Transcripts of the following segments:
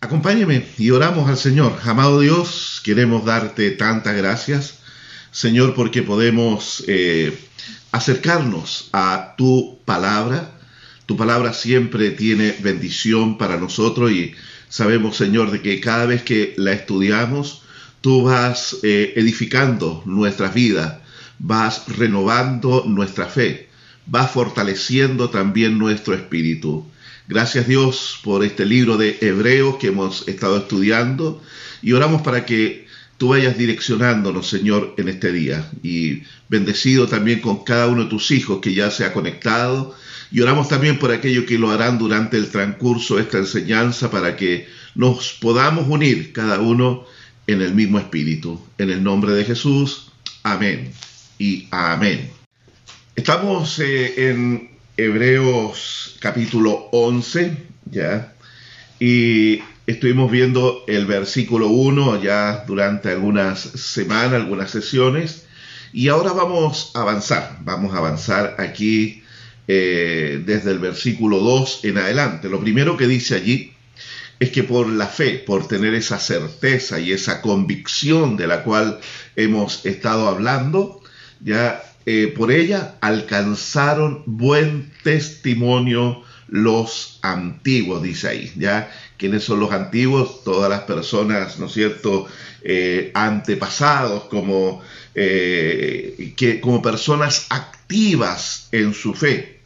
Acompáñeme y oramos al Señor. Amado Dios, queremos darte tantas gracias, Señor, porque podemos eh, acercarnos a tu palabra. Tu palabra siempre tiene bendición para nosotros y sabemos, Señor, de que cada vez que la estudiamos, tú vas eh, edificando nuestras vidas, vas renovando nuestra fe, vas fortaleciendo también nuestro espíritu. Gracias Dios por este libro de Hebreos que hemos estado estudiando y oramos para que tú vayas direccionándonos, Señor, en este día. Y bendecido también con cada uno de tus hijos que ya se ha conectado. Y oramos también por aquellos que lo harán durante el transcurso de esta enseñanza para que nos podamos unir cada uno en el mismo espíritu. En el nombre de Jesús. Amén y amén. Estamos eh, en Hebreos capítulo 11, ¿ya? Y estuvimos viendo el versículo 1 ya durante algunas semanas, algunas sesiones, y ahora vamos a avanzar, vamos a avanzar aquí eh, desde el versículo 2 en adelante. Lo primero que dice allí es que por la fe, por tener esa certeza y esa convicción de la cual hemos estado hablando, ya eh, por ella alcanzaron buen testimonio los antiguos, dice ahí, ¿ya? ¿Quiénes son los antiguos? Todas las personas, ¿no es cierto?, eh, antepasados, como, eh, que, como personas activas en su fe,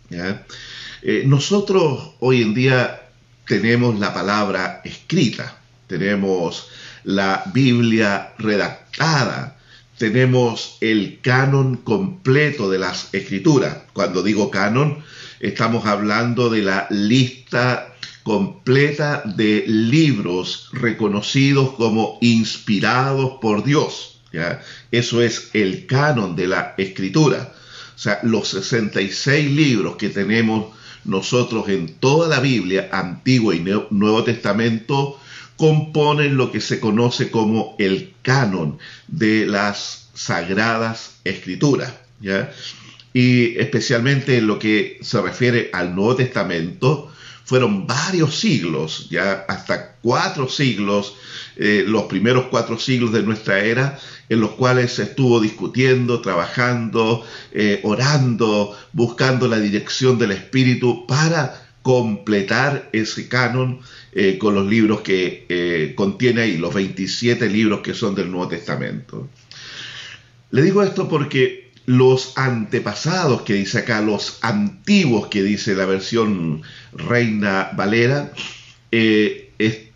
nosotros hoy en día tenemos la palabra escrita, tenemos la Biblia redactada, tenemos el canon completo de las escrituras. Cuando digo canon, estamos hablando de la lista completa de libros reconocidos como inspirados por Dios. Eso es el canon de la escritura. O sea, los 66 libros que tenemos nosotros en toda la Biblia, Antiguo y Nuevo Testamento, componen lo que se conoce como el canon de las sagradas escrituras. Y especialmente en lo que se refiere al Nuevo Testamento, fueron varios siglos, ya hasta cuatro siglos, eh, los primeros cuatro siglos de nuestra era, en los cuales se estuvo discutiendo, trabajando, eh, orando, buscando la dirección del Espíritu para completar ese canon eh, con los libros que eh, contiene ahí, los 27 libros que son del Nuevo Testamento. Le digo esto porque los antepasados que dice acá, los antiguos que dice la versión Reina Valera, eh,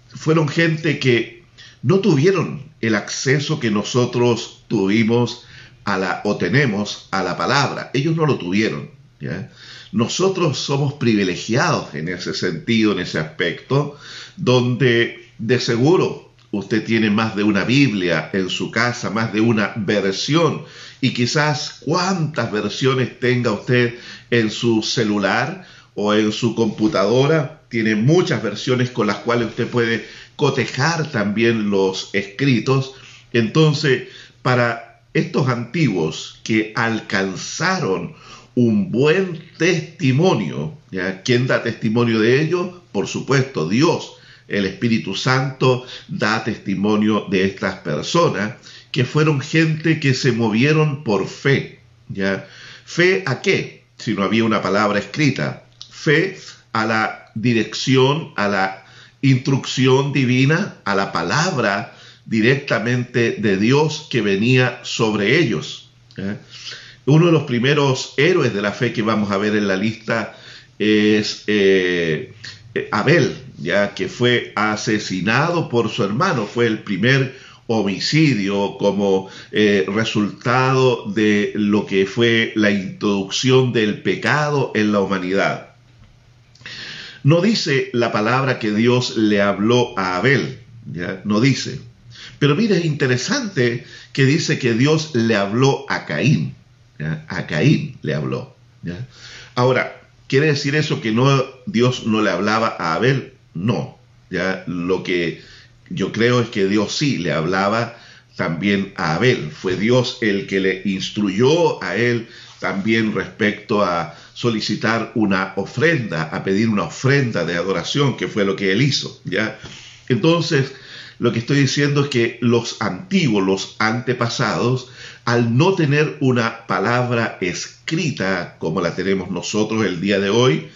fueron gente que no tuvieron el acceso que nosotros tuvimos a la, o tenemos a la palabra. Ellos no lo tuvieron. ¿ya? Nosotros somos privilegiados en ese sentido, en ese aspecto, donde de seguro usted tiene más de una Biblia en su casa, más de una versión, y quizás cuántas versiones tenga usted en su celular o en su computadora, tiene muchas versiones con las cuales usted puede cotejar también los escritos. Entonces, para estos antiguos que alcanzaron un buen testimonio. ¿ya? ¿Quién da testimonio de ello? Por supuesto, Dios. El Espíritu Santo da testimonio de estas personas que fueron gente que se movieron por fe. ¿ya? ¿Fe a qué? Si no había una palabra escrita. Fe a la dirección, a la instrucción divina, a la palabra directamente de Dios que venía sobre ellos. Uno de los primeros héroes de la fe que vamos a ver en la lista es eh, Abel, ya que fue asesinado por su hermano, fue el primer homicidio como eh, resultado de lo que fue la introducción del pecado en la humanidad. No dice la palabra que Dios le habló a Abel, no dice. Pero mire, es interesante que dice que Dios le habló a Caín a Caín le habló. Ahora, ¿quiere decir eso que no, Dios no le hablaba a Abel? No. ¿ya? Lo que yo creo es que Dios sí le hablaba también a Abel. Fue Dios el que le instruyó a él también respecto a solicitar una ofrenda, a pedir una ofrenda de adoración, que fue lo que él hizo. ¿ya? Entonces, lo que estoy diciendo es que los antiguos, los antepasados, al no tener una palabra escrita como la tenemos nosotros el día de hoy,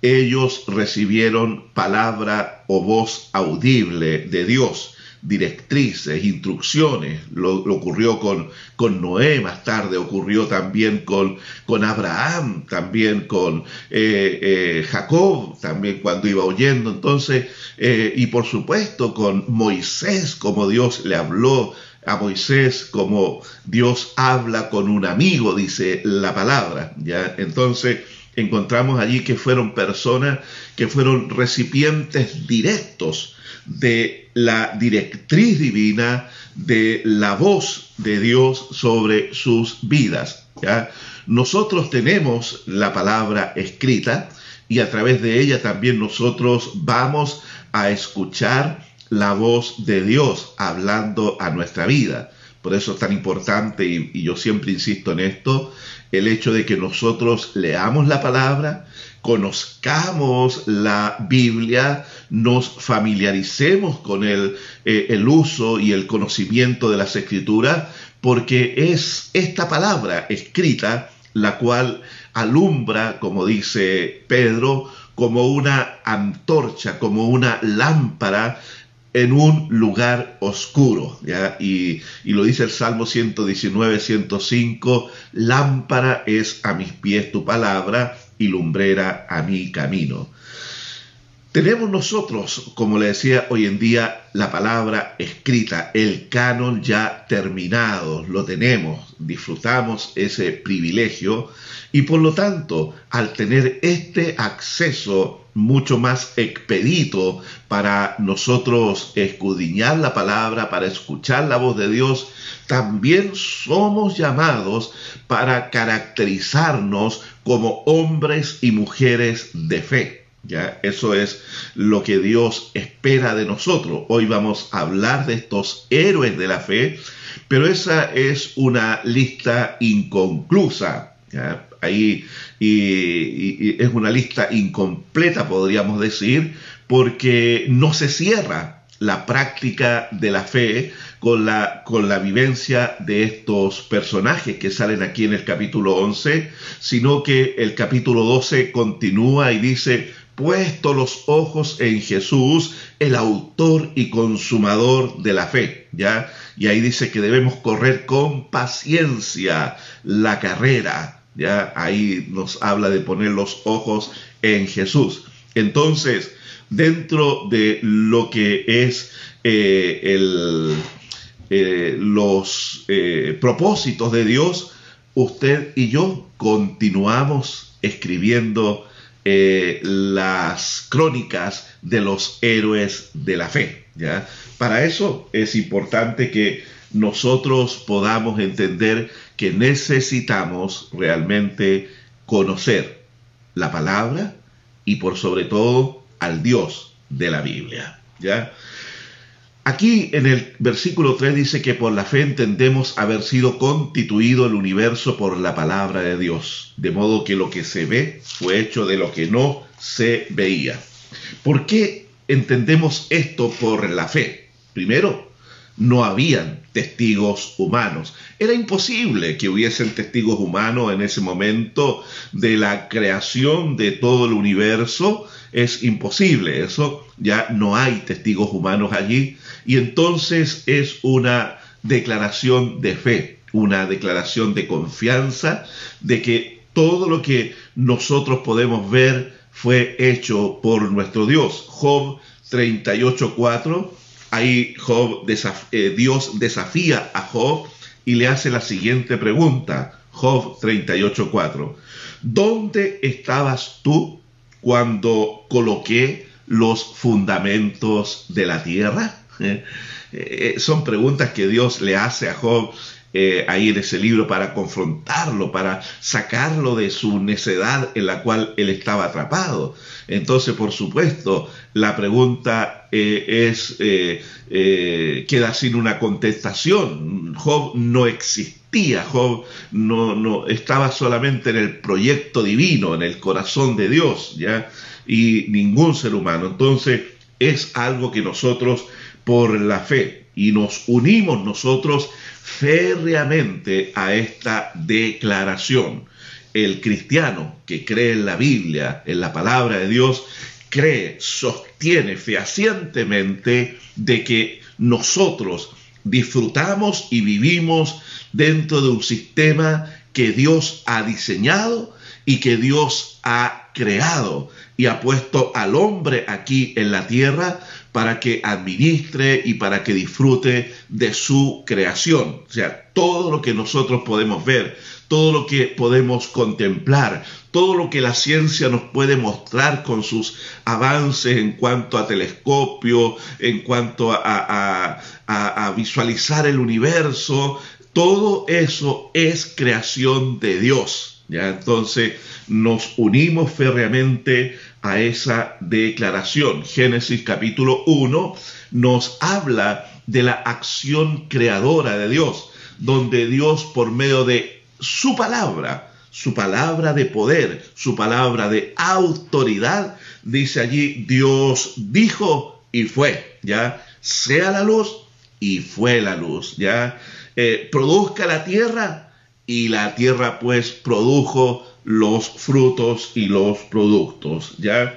ellos recibieron palabra o voz audible de Dios directrices, instrucciones. Lo, ocurrió con, con, Noé más tarde, ocurrió también con, con Abraham, también con eh, eh, Jacob, también cuando iba oyendo. Entonces, eh, y por supuesto con Moisés, como Dios le habló a Moisés, como Dios habla con un amigo, dice la palabra. ¿ya? Entonces, encontramos allí que fueron personas que fueron recipientes directos de la directriz divina, de la voz de Dios sobre sus vidas. ¿ya? Nosotros tenemos la palabra escrita y a través de ella también nosotros vamos a escuchar la voz de Dios hablando a nuestra vida. Por eso es tan importante, y, yo siempre insisto en esto, el hecho de que nosotros leamos la palabra, conozcamos la Biblia, nos familiaricemos con el, eh, el uso y el conocimiento de las escrituras, porque es esta palabra escrita la cual alumbra, como dice Pedro, como una antorcha, como una lámpara en un lugar oscuro. ¿ya? Y, y, lo dice el Salmo 119, 105, lámpara es a mis pies tu palabra y lumbrera a mi camino. Tenemos nosotros, como le decía hoy en día, la palabra escrita, el canon ya terminado, lo tenemos, disfrutamos ese privilegio y por lo tanto, al tener este acceso mucho más expedito para nosotros escudriñar la palabra, para escuchar la voz de Dios, también somos llamados para caracterizarnos como hombres y mujeres de fe. ¿ya? Eso es lo que Dios espera de nosotros. Hoy vamos a hablar de estos héroes de la fe, pero esa es una lista inconclusa. Ahí y es una lista incompleta, podríamos decir, porque no se cierra la práctica de la fe con la, con la vivencia de estos personajes que salen aquí en el capítulo 11, sino que el capítulo 12 continúa y dice, puesto los ojos en Jesús, el autor y consumador de la fe, ¿ya? Y ahí dice que debemos correr con paciencia la carrera, ¿ya? Ahí nos habla de poner los ojos en Jesús. Entonces, dentro de lo que es eh, el, eh, los eh, propósitos de Dios, usted y yo continuamos escribiendo las crónicas de los héroes de la fe. ¿ya? Para eso es importante que nosotros podamos entender que necesitamos realmente conocer la palabra y por sobre todo al Dios de la Biblia. ¿ya? Aquí en el versículo 3 dice que por la fe entendemos haber sido constituido el universo por la palabra de Dios, de modo que lo que se ve fue hecho de lo que no se veía. ¿Por qué entendemos esto por la fe? Primero, no habían testigos humanos. Era imposible que hubiesen testigos humanos en ese momento de la creación de todo el universo. Es imposible, eso ya no hay testigos humanos allí. Y entonces es una declaración de fe, una declaración de confianza de que todo lo que nosotros podemos ver fue hecho por nuestro Dios. Job 38.4 Ahí eh, Dios desafía a Job y le hace la siguiente pregunta. Job 38.4. ¿Dónde estabas tú cuando coloqué los fundamentos de la tierra? Eh, eh, son preguntas que Dios le hace a Job ahí en ese libro para confrontarlo, para sacarlo de su necedad en la cual él estaba atrapado. Entonces, por supuesto, la pregunta eh, es, eh, eh, queda sin una contestación. Job no existía, Job no, no estaba solamente en el proyecto divino, en el corazón de Dios, ¿ya? Y ningún ser humano. Entonces, es algo que nosotros por la fe y nos unimos nosotros férreamente a esta declaración. El cristiano que cree en la Biblia, en la palabra de Dios, cree, sostiene fehacientemente de que nosotros disfrutamos y vivimos dentro de un sistema que Dios ha diseñado y que Dios ha creado y ha puesto al hombre aquí en la tierra para que administre y para que disfrute de su creación. O sea, todo lo que nosotros podemos ver, todo lo que podemos contemplar, todo lo que la ciencia nos puede mostrar con sus avances en cuanto a telescopio, en cuanto a, a visualizar el universo, todo eso es creación de Dios. ¿Ya? Entonces nos unimos férreamente a esa declaración. Génesis capítulo 1 nos habla de la acción creadora de Dios, donde Dios por medio de su palabra, su palabra de poder, su palabra de autoridad, dice allí, Dios dijo y fue, ya, sea la luz y fue la luz, ya, eh, produzca la tierra y la tierra pues produjo los frutos y los productos, ya.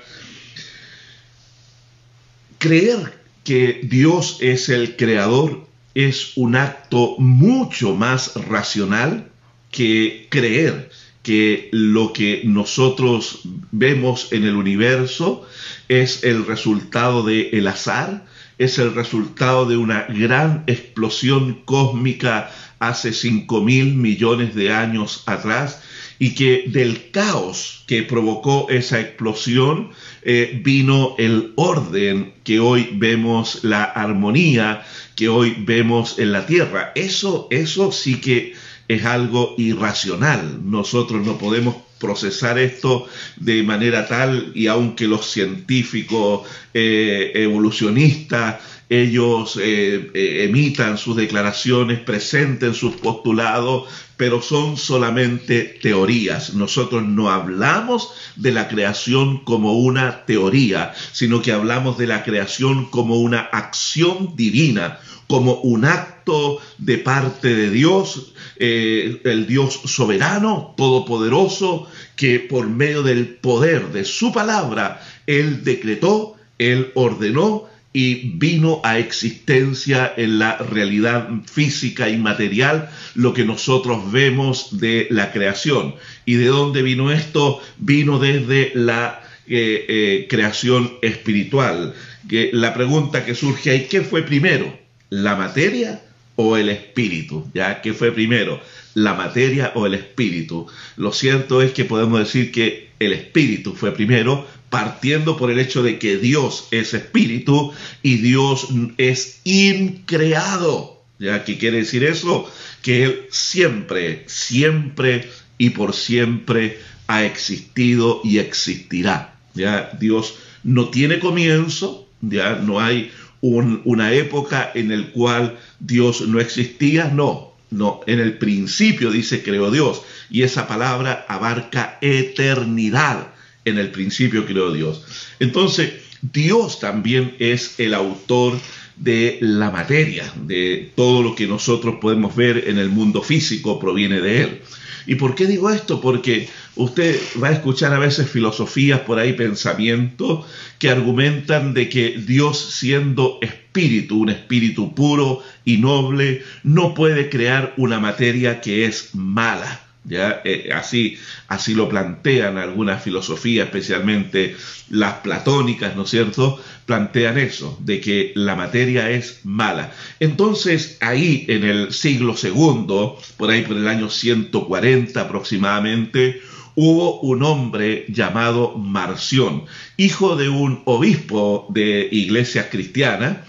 Creer que Dios es el creador es un acto mucho más racional que creer que lo que nosotros vemos en el universo es el resultado del el azar, es el resultado de una gran explosión cósmica hace 5 mil millones de años atrás y que del caos que provocó esa explosión eh, vino el orden que hoy vemos, la armonía que hoy vemos en la tierra. Eso, eso sí que es algo irracional. Nosotros no podemos procesar esto de manera tal y aunque los científicos eh, evolucionistas ellos eh, eh, emitan sus declaraciones, presenten sus postulados, pero son solamente teorías. Nosotros no hablamos de la creación como una teoría, sino que hablamos de la creación como una acción divina, como un acto de parte de Dios, eh, el Dios soberano, todopoderoso, que por medio del poder de su palabra, Él decretó, Él ordenó y vino a existencia en la realidad física y material lo que nosotros vemos de la creación. ¿Y de dónde vino esto? Vino desde la eh, eh, creación espiritual. Que la pregunta que surge ahí, ¿qué fue primero? ¿La materia o el espíritu? ¿Ya? ¿Qué fue primero? ¿La materia o el espíritu? Lo cierto es que podemos decir que el espíritu fue primero, partiendo por el hecho de que Dios es espíritu y Dios es increado. ¿Ya? ¿Qué quiere decir eso? Que Él siempre, siempre y por siempre ha existido y existirá. ¿Ya? Dios no tiene comienzo, ya no hay una época en el cual Dios no existía, no, no, en el principio dice creó Dios y esa palabra abarca eternidad en el principio creó Dios. Entonces, Dios también es el autor de la materia, de todo lo que nosotros podemos ver en el mundo físico proviene de Él. ¿Y por qué digo esto? Porque usted va a escuchar a veces filosofías por ahí, pensamientos que argumentan de que Dios siendo espíritu, un espíritu puro y noble, no puede crear una materia que es mala. ¿Ya? Eh, así, así lo plantean algunas filosofías, especialmente las platónicas, ¿no es cierto? Plantean eso, de que la materia es mala. Entonces, ahí en el siglo segundo, por ahí por el año 140 aproximadamente, hubo un hombre llamado Marción, hijo de un obispo de iglesia cristiana,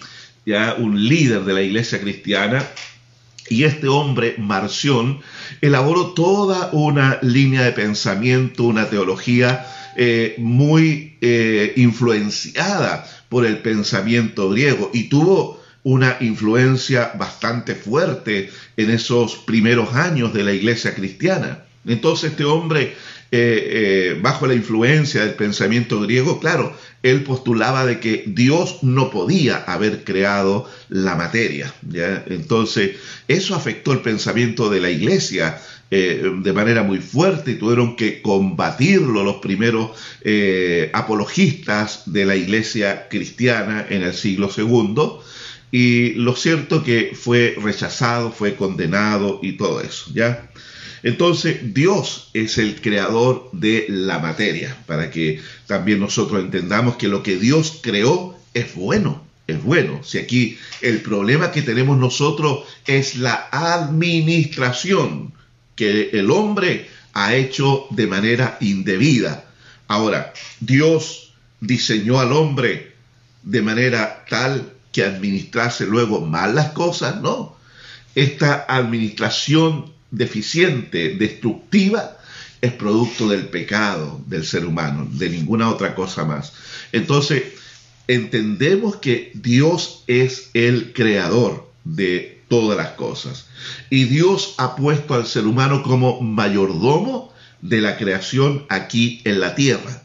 ya un líder de la iglesia cristiana, y este hombre, Marción, elaboró toda una línea de pensamiento, una teología eh, muy eh, influenciada por el pensamiento griego y tuvo una influencia bastante fuerte en esos primeros años de la iglesia cristiana. Entonces este hombre, eh, bajo la influencia del pensamiento griego, claro, él postulaba de que Dios no podía haber creado la materia. ¿ya? Entonces, eso afectó el pensamiento de la iglesia eh, de manera muy fuerte y tuvieron que combatirlo los primeros eh, apologistas de la iglesia cristiana en el siglo segundo. Y lo cierto que fue rechazado, fue condenado y todo eso, ¿ya? Entonces, Dios es el creador de la materia, para que también nosotros entendamos que lo que Dios creó es bueno, es bueno. Si aquí el problema que tenemos nosotros es la administración que el hombre ha hecho de manera indebida. Ahora, Dios diseñó al hombre de manera tal que administrase luego mal las cosas, no. Esta administración deficiente, destructiva, es producto del pecado del ser humano, de ninguna otra cosa más. Entonces, entendemos que Dios es el creador de todas las cosas. Y Dios ha puesto al ser humano como mayordomo de la creación aquí en la tierra.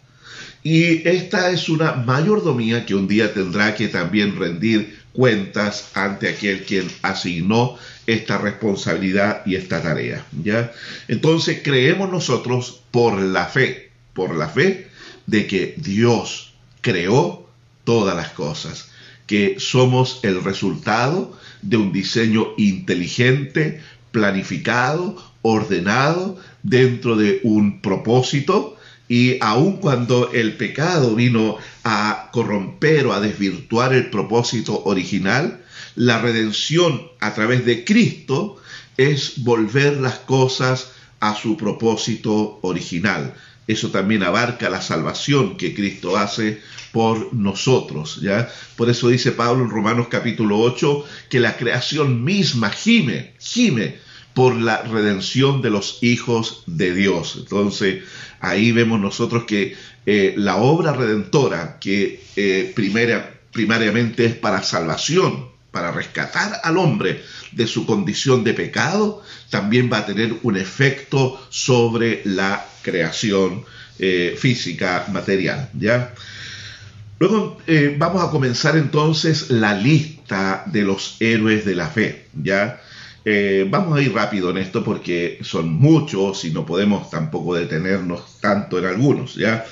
Y esta es una mayordomía que un día tendrá que también rendir cuentas ante aquel quien asignó esta responsabilidad y esta tarea. ¿ya? Entonces creemos nosotros por la fe, por la fe de que Dios creó todas las cosas, que somos el resultado de un diseño inteligente, planificado, ordenado, dentro de un propósito, y aun cuando el pecado vino a corromper o a desvirtuar el propósito original, la redención a través de Cristo es volver las cosas a su propósito original. Eso también abarca la salvación que Cristo hace por nosotros, ¿ya? Por eso dice Pablo en Romanos capítulo 8 que la creación misma gime, gime por la redención de los hijos de Dios. Entonces, ahí vemos nosotros que eh, la obra redentora, que eh, primera, primariamente es para salvación, para rescatar al hombre de su condición de pecado, también va a tener un efecto sobre la creación eh, física, material. ¿ya? Luego vamos a comenzar entonces la lista de los héroes de la fe. ¿ya? Eh, vamos a ir rápido en esto porque son muchos y no podemos tampoco detenernos tanto en algunos. ¿ya?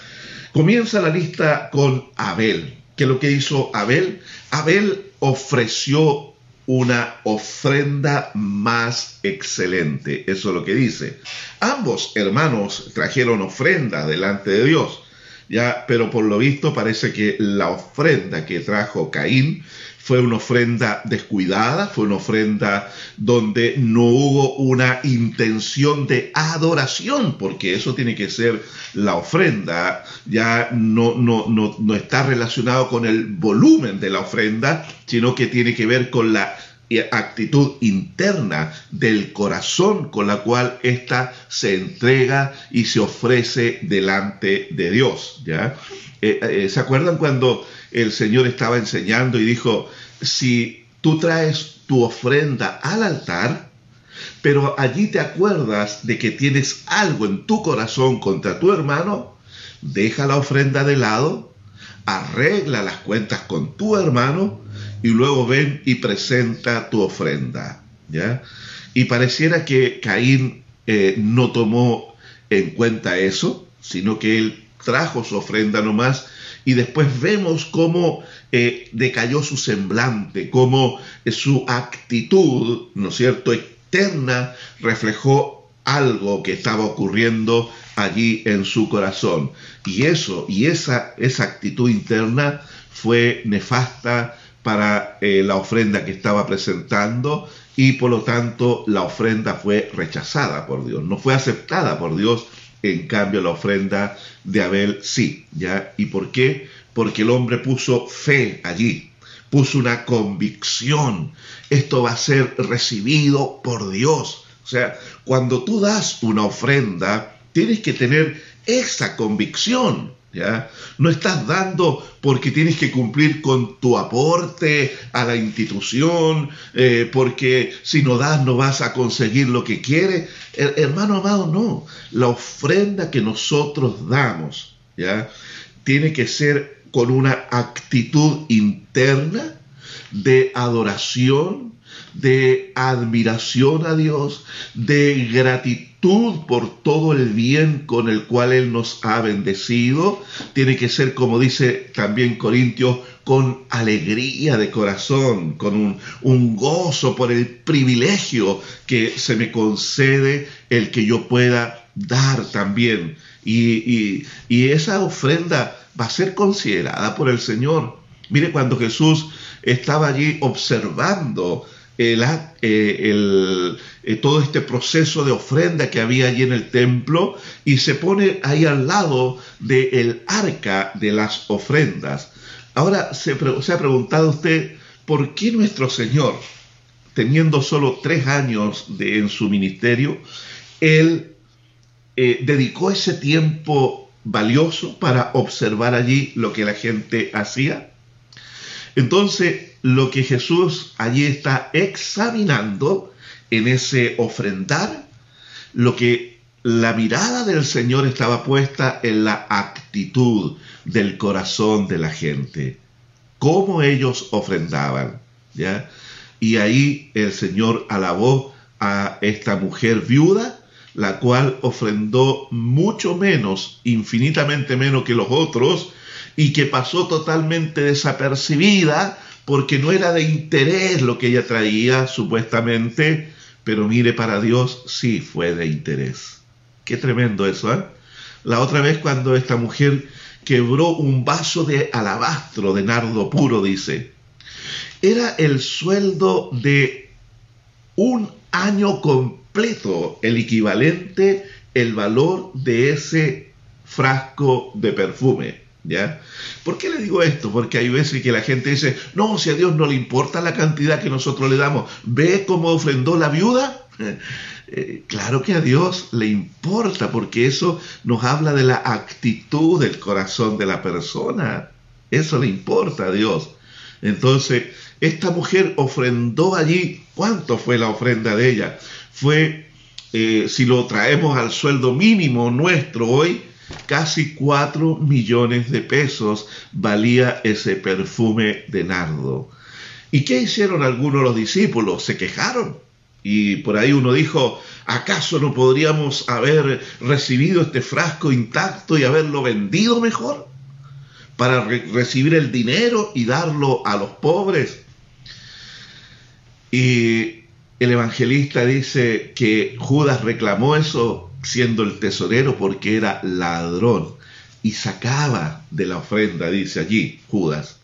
Comienza la lista con Abel. ¿Qué es lo que hizo Abel? Abel ofreció una ofrenda más excelente. Eso es lo que dice. Ambos hermanos trajeron ofrenda delante de Dios. Ya, pero por lo visto parece que la ofrenda que trajo Caín fue una ofrenda descuidada, fue una ofrenda donde no hubo una intención de adoración, porque eso tiene que ser la ofrenda, ya no, no, no, no está relacionado con el volumen de la ofrenda, sino que tiene que ver con la actitud interna del corazón con la cual ésta se entrega y se ofrece delante de Dios. ¿ya? Eh, eh, ¿Se acuerdan cuando el Señor estaba enseñando y dijo, si tú traes tu ofrenda al altar, pero allí te acuerdas de que tienes algo en tu corazón contra tu hermano, deja la ofrenda de lado, arregla las cuentas con tu hermano y luego ven y presenta tu ofrenda. ¿ya? Y pareciera que Caín eh, no tomó en cuenta eso, sino que él trajo su ofrenda nomás y después vemos cómo eh, decayó su semblante, cómo eh, su actitud, ¿no es cierto?, externa reflejó algo que estaba ocurriendo allí en su corazón. Y eso, y esa, esa actitud interna fue nefasta para eh, la ofrenda que estaba presentando y por lo tanto la ofrenda fue rechazada por Dios, no fue aceptada por Dios en cambio, la ofrenda de Abel sí, ¿ya? ¿Y por qué? Porque el hombre puso fe allí, puso una convicción. Esto va a ser recibido por Dios. O sea, cuando tú das una ofrenda, tienes que tener esa convicción. No estás dando porque tienes que cumplir con tu aporte a la institución, eh, porque si no das no vas a conseguir lo que quieres. hermano amado, no. La ofrenda que nosotros damos, ¿ya? Tiene que ser con una actitud interna de adoración, de admiración a Dios, de gratitud por todo el bien con el cual Él nos ha bendecido. Tiene que ser, como dice también Corintios, con alegría de corazón, con un, gozo por el privilegio que se me concede el que yo pueda dar también. Y, y esa ofrenda va a ser considerada por el Señor. Mire, cuando Jesús estaba allí observando el, eh, todo este proceso de ofrenda que había allí en el templo y se pone ahí al lado del arca de las ofrendas. Ahora se, ha preguntado usted, ¿por qué nuestro Señor, teniendo solo tres años de, en su ministerio, él eh, dedicó ese tiempo valioso para observar allí lo que la gente hacía? Entonces, lo que Jesús allí está examinando en ese ofrendar, lo que la mirada del Señor estaba puesta en la actitud del corazón de la gente, cómo ellos ofrendaban, ¿ya? Y ahí el Señor alabó a esta mujer viuda, la cual ofrendó mucho menos, infinitamente menos que los otros, y que pasó totalmente desapercibida porque no era de interés lo que ella traía supuestamente, pero mire, para Dios sí fue de interés. Qué tremendo eso, ¿eh? La otra vez cuando esta mujer quebró un vaso de alabastro de nardo puro, dice, era el sueldo de un año completo, el equivalente, el valor de ese frasco de perfume. ¿Ya? ¿Por qué le digo esto? Porque hay veces que la gente dice, no, si a Dios no le importa la cantidad que nosotros le damos, ¿ve cómo ofrendó la viuda? Eh, claro que a Dios le importa, porque eso nos habla de la actitud del corazón de la persona. Eso le importa a Dios. Entonces, esta mujer ofrendó allí, ¿cuánto fue la ofrenda de ella? Fue, eh, si lo traemos al sueldo mínimo nuestro hoy, Casi cuatro millones de pesos valía ese perfume de nardo. ¿Y qué hicieron algunos los discípulos? Se quejaron. Y por ahí uno dijo, ¿acaso no podríamos haber recibido este frasco intacto y haberlo vendido mejor? Para recibir el dinero y darlo a los pobres. Y el evangelista dice que Judas reclamó eso siendo el tesorero porque era ladrón y sacaba de la ofrenda, dice allí Judas.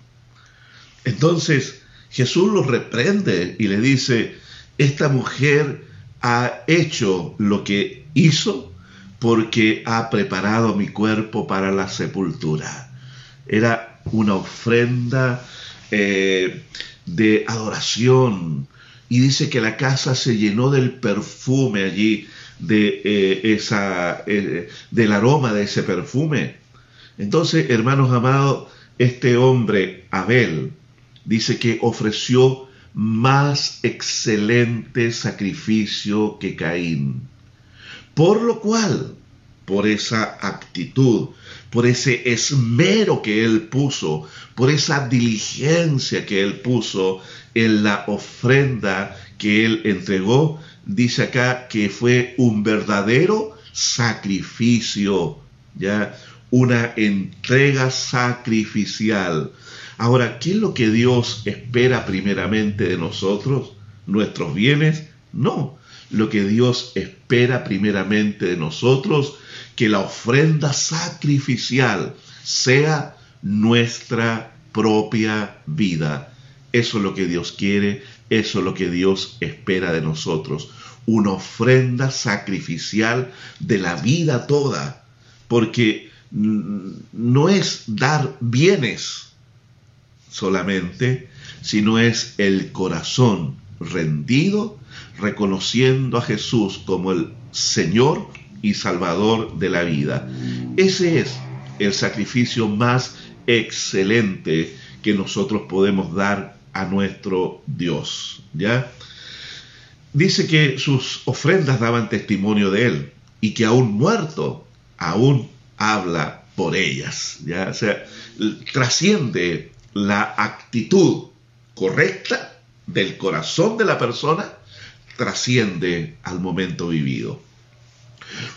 Entonces Jesús lo reprende y le dice, esta mujer ha hecho lo que hizo porque ha preparado mi cuerpo para la sepultura. Era una ofrenda eh, de adoración y dice que la casa se llenó del perfume allí de, eh, esa, eh, del aroma de ese perfume. Entonces, hermanos amados, este hombre, Abel, dice que ofreció más excelente sacrificio que Caín. Por lo cual, por esa actitud, por ese esmero que él puso, por esa diligencia que él puso en la ofrenda que él entregó, dice acá que fue un verdadero sacrificio, ya una entrega sacrificial. Ahora, ¿qué es lo que Dios espera primeramente de nosotros? ¿Nuestros bienes? No. Lo que Dios espera primeramente de nosotros, que la ofrenda sacrificial sea nuestra propia vida. Eso es lo que Dios quiere eso es lo que Dios espera de nosotros, una ofrenda sacrificial de la vida toda, porque no es dar bienes solamente, sino es el corazón rendido, reconociendo a Jesús como el Señor y Salvador de la vida. Ese es el sacrificio más excelente que nosotros podemos dar a nuestro Dios. ¿Ya? Dice que sus ofrendas daban testimonio de él y que aún muerto, aún habla por ellas. ¿ya? O sea, trasciende la actitud correcta del corazón de la persona, trasciende al momento vivido.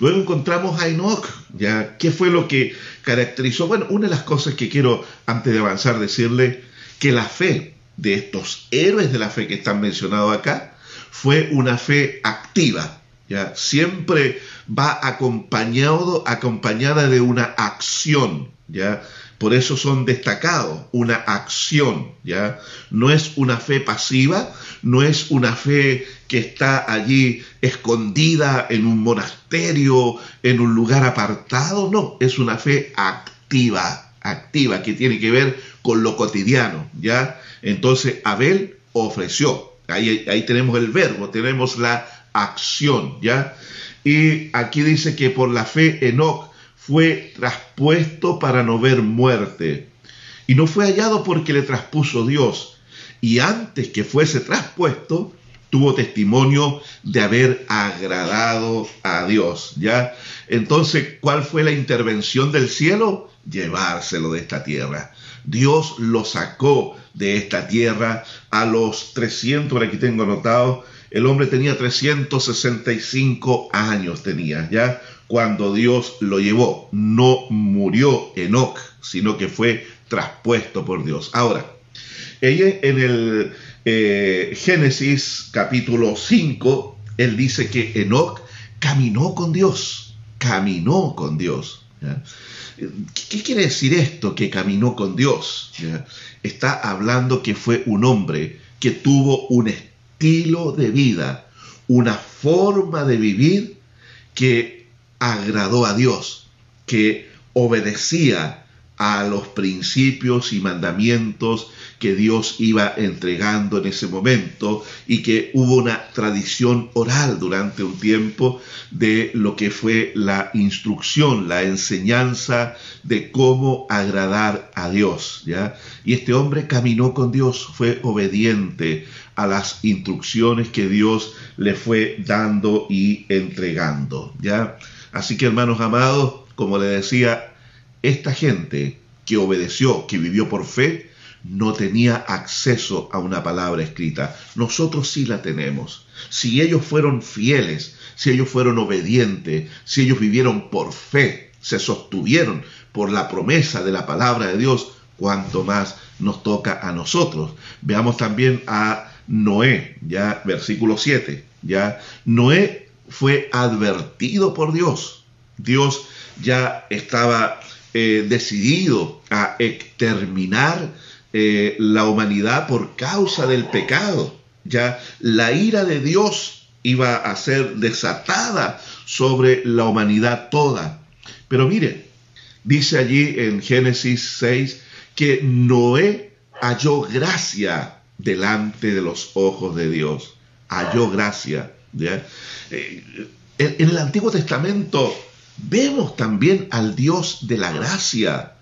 Luego encontramos a Enoch, ¿ya? ¿Qué fue lo que caracterizó? Bueno, una de las cosas que quiero, antes de avanzar, decirle que la fe de estos héroes de la fe que están mencionados acá fue una fe activa, ¿ya? Siempre va acompañado, acompañada de una acción, ¿ya? Por eso son destacados, una acción, ¿ya? No es una fe pasiva, no es una fe que está allí escondida en un monasterio, en un lugar apartado, no, es una fe activa, activa, que tiene que ver con lo cotidiano, ¿ya? Entonces Abel ofreció, ahí, tenemos el verbo, tenemos la acción, ¿ya? Y aquí dice que por la fe Enoch fue traspuesto para no ver muerte. Y no fue hallado porque le traspuso Dios. Y antes que fuese traspuesto, tuvo testimonio de haber agradado a Dios, ¿ya? Entonces, ¿cuál fue la intervención del cielo? Llevárselo de esta tierra. Dios lo sacó de esta tierra a los 300, por aquí tengo anotado, el hombre tenía 365 años, tenía, ¿ya? cuando Dios lo llevó. No murió Enoch, sino que fue traspuesto por Dios. Ahora, ella en el eh, Génesis capítulo 5, él dice que Enoch caminó con Dios, caminó con Dios. ¿Qué quiere decir esto, que caminó con Dios? Está hablando que fue un hombre que tuvo un estilo de vida, una forma de vivir que agradó a Dios, que obedecía a los principios y mandamientos que Dios iba entregando en ese momento y que hubo una tradición oral durante un tiempo de lo que fue la instrucción, la enseñanza de cómo agradar a Dios, ¿ya? Y este hombre caminó con Dios, fue obediente a las instrucciones que Dios le fue dando y entregando, ¿ya? Así que hermanos amados, como le decía, esta gente que obedeció, que vivió por fe, no tenía acceso a una palabra escrita. Nosotros sí la tenemos. Si ellos fueron fieles, si ellos fueron obedientes, si ellos vivieron por fe, se sostuvieron por la promesa de la palabra de Dios, cuanto más nos toca a nosotros. Veamos también a Noé, ya versículo 7, ya Noé fue advertido por Dios. Dios ya estaba eh, decidido a exterminar eh, la humanidad por causa del pecado. Ya la ira de Dios iba a ser desatada sobre la humanidad toda. Pero mire, dice allí en Génesis 6 que Noé halló gracia delante de los ojos de Dios. Halló gracia. Eh, en el Antiguo Testamento vemos también al Dios de la gracia,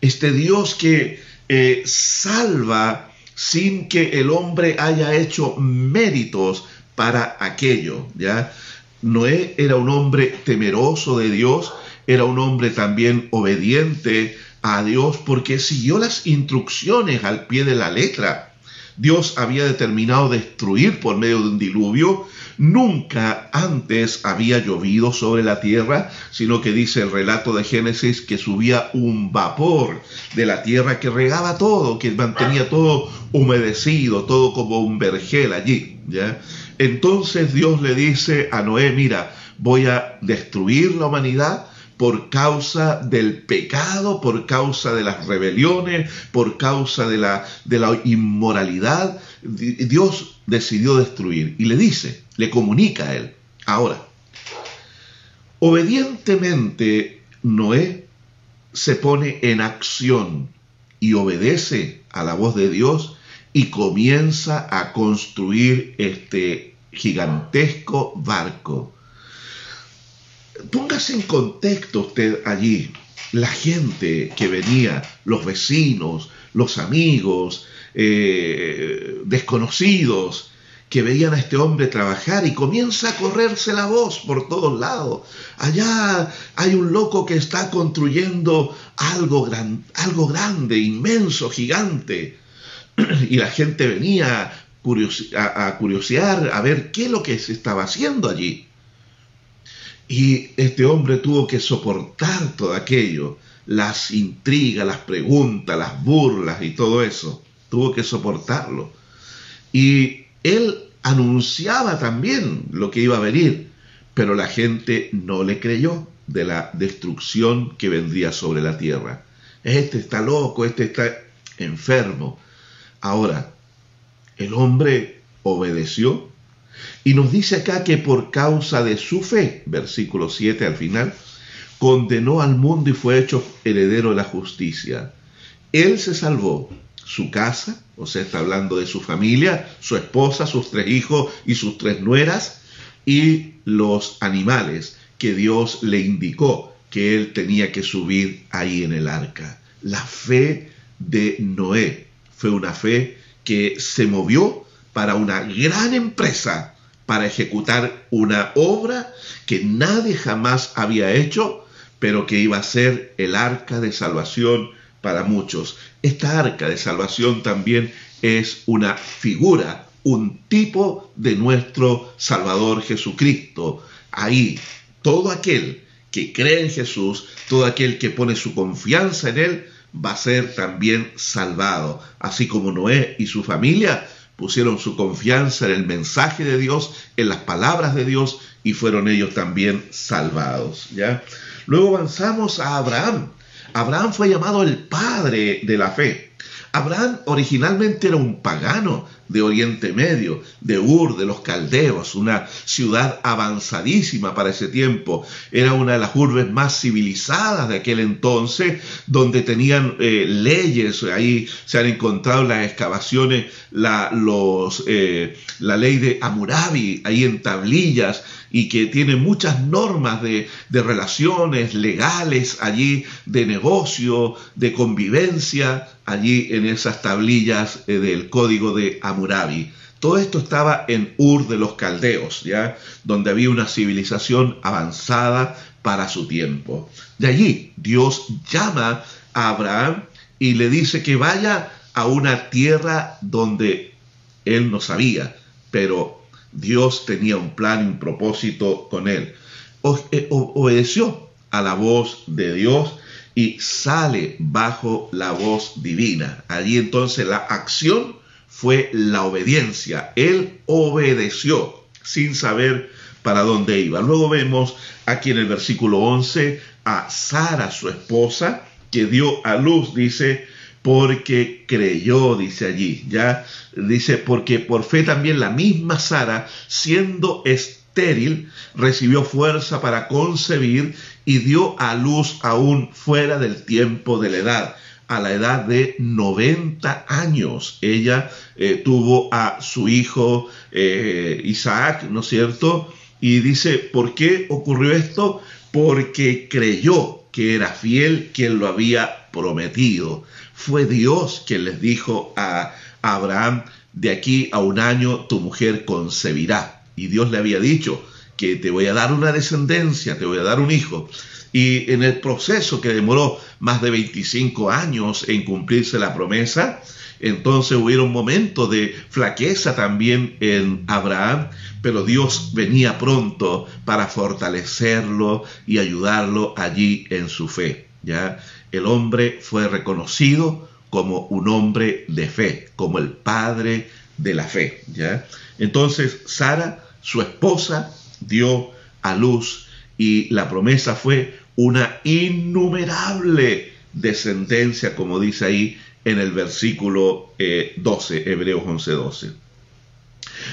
este Dios que eh, salva sin que el hombre haya hecho méritos para aquello. ¿ya? Noé era un hombre temeroso de Dios, era un hombre también obediente a Dios porque siguió las instrucciones al pie de la letra. Dios había determinado destruir por medio de un diluvio Nunca antes había llovido sobre la tierra, sino que dice el relato de Génesis que subía un vapor de la tierra que regaba todo, que mantenía todo humedecido, todo como un vergel allí. ¿ya? Entonces Dios le dice a Noé, mira, voy a destruir la humanidad por causa del pecado, por causa de las rebeliones, por causa de la, de la inmoralidad. Dios decidió destruir y le dice, le comunica a él. Ahora, obedientemente Noé se pone en acción y obedece a la voz de Dios y comienza a construir este gigantesco barco. Póngase en contexto usted allí, la gente que venía, los vecinos, los amigos, eh, desconocidos, que veían a este hombre trabajar y comienza a correrse la voz por todos lados. Allá hay un loco que está construyendo algo, gran, algo grande, inmenso, gigante. Y la gente venía a, a curiosear, a ver qué es lo que se estaba haciendo allí. Y este hombre tuvo que soportar todo aquello, las intrigas, las preguntas, las burlas y todo eso. Tuvo que soportarlo. Y él anunciaba también lo que iba a venir, pero la gente no le creyó de la destrucción que vendría sobre la tierra. Este está loco, este está enfermo. Ahora, el hombre obedeció y nos dice acá que por causa de su fe, versículo 7 al final, condenó al mundo y fue hecho heredero de la justicia. Él se salvó su casa, o sea, está hablando de su familia, su esposa, sus tres hijos y sus tres nueras, y los animales que Dios le indicó que él tenía que subir ahí en el arca. La fe de Noé fue una fe que se movió para una gran empresa, para ejecutar una obra que nadie jamás había hecho, pero que iba a ser el arca de salvación para muchos. Esta arca de salvación también es una figura, un tipo de nuestro Salvador Jesucristo. Ahí, todo aquel que cree en Jesús, todo aquel que pone su confianza en Él, va a ser también salvado. Así como Noé y su familia pusieron su confianza en el mensaje de Dios, en las palabras de Dios, y fueron ellos también salvados. ¿ya? Luego avanzamos a Abraham. Abraham fue llamado el padre de la fe. Abraham originalmente era un pagano de Oriente Medio, de Ur, de los Caldeos, una ciudad avanzadísima para ese tiempo. Era una de las urbes más civilizadas de aquel entonces, donde tenían eh, leyes. Ahí se han encontrado las excavaciones, la, eh, la ley de Amurabi, ahí en tablillas y que tiene muchas normas de, relaciones legales allí, de negocio, de convivencia, allí en esas tablillas eh, del código de Hammurabi. Todo esto estaba en Ur de los Caldeos, ¿ya? donde había una civilización avanzada para su tiempo. De allí Dios llama a Abraham y le dice que vaya a una tierra donde él no sabía, pero Dios tenía un plan y un propósito con él. Eh, obedeció a la voz de Dios y sale bajo la voz divina. Allí entonces la acción fue la obediencia. Él obedeció sin saber para dónde iba. Luego vemos aquí en el versículo 11 a Sara, su esposa, que dio a luz, dice, porque creyó, dice allí, ya dice, porque por fe también la misma Sara, siendo estéril, recibió fuerza para concebir y dio a luz aún fuera del tiempo de la edad. A la edad de 90 años, ella eh, tuvo a su hijo eh, Isaac, ¿no es cierto? Y dice, ¿por qué ocurrió esto? Porque creyó que era fiel quien lo había prometido. Fue Dios quien les dijo a Abraham, de aquí a un año tu mujer concebirá. Y Dios le había dicho que te voy a dar una descendencia, te voy a dar un hijo. Y en el proceso que demoró más de 25 años en cumplirse la promesa, entonces hubieron momentos de flaqueza también en Abraham, pero Dios venía pronto para fortalecerlo y ayudarlo allí en su fe. ¿ya? El hombre fue reconocido como un hombre de fe, como el padre de la fe. ¿ya? Entonces Sara, su esposa, dio a luz y la promesa fue una innumerable descendencia, como dice ahí en el versículo 12, eh, Hebreos 11, 12.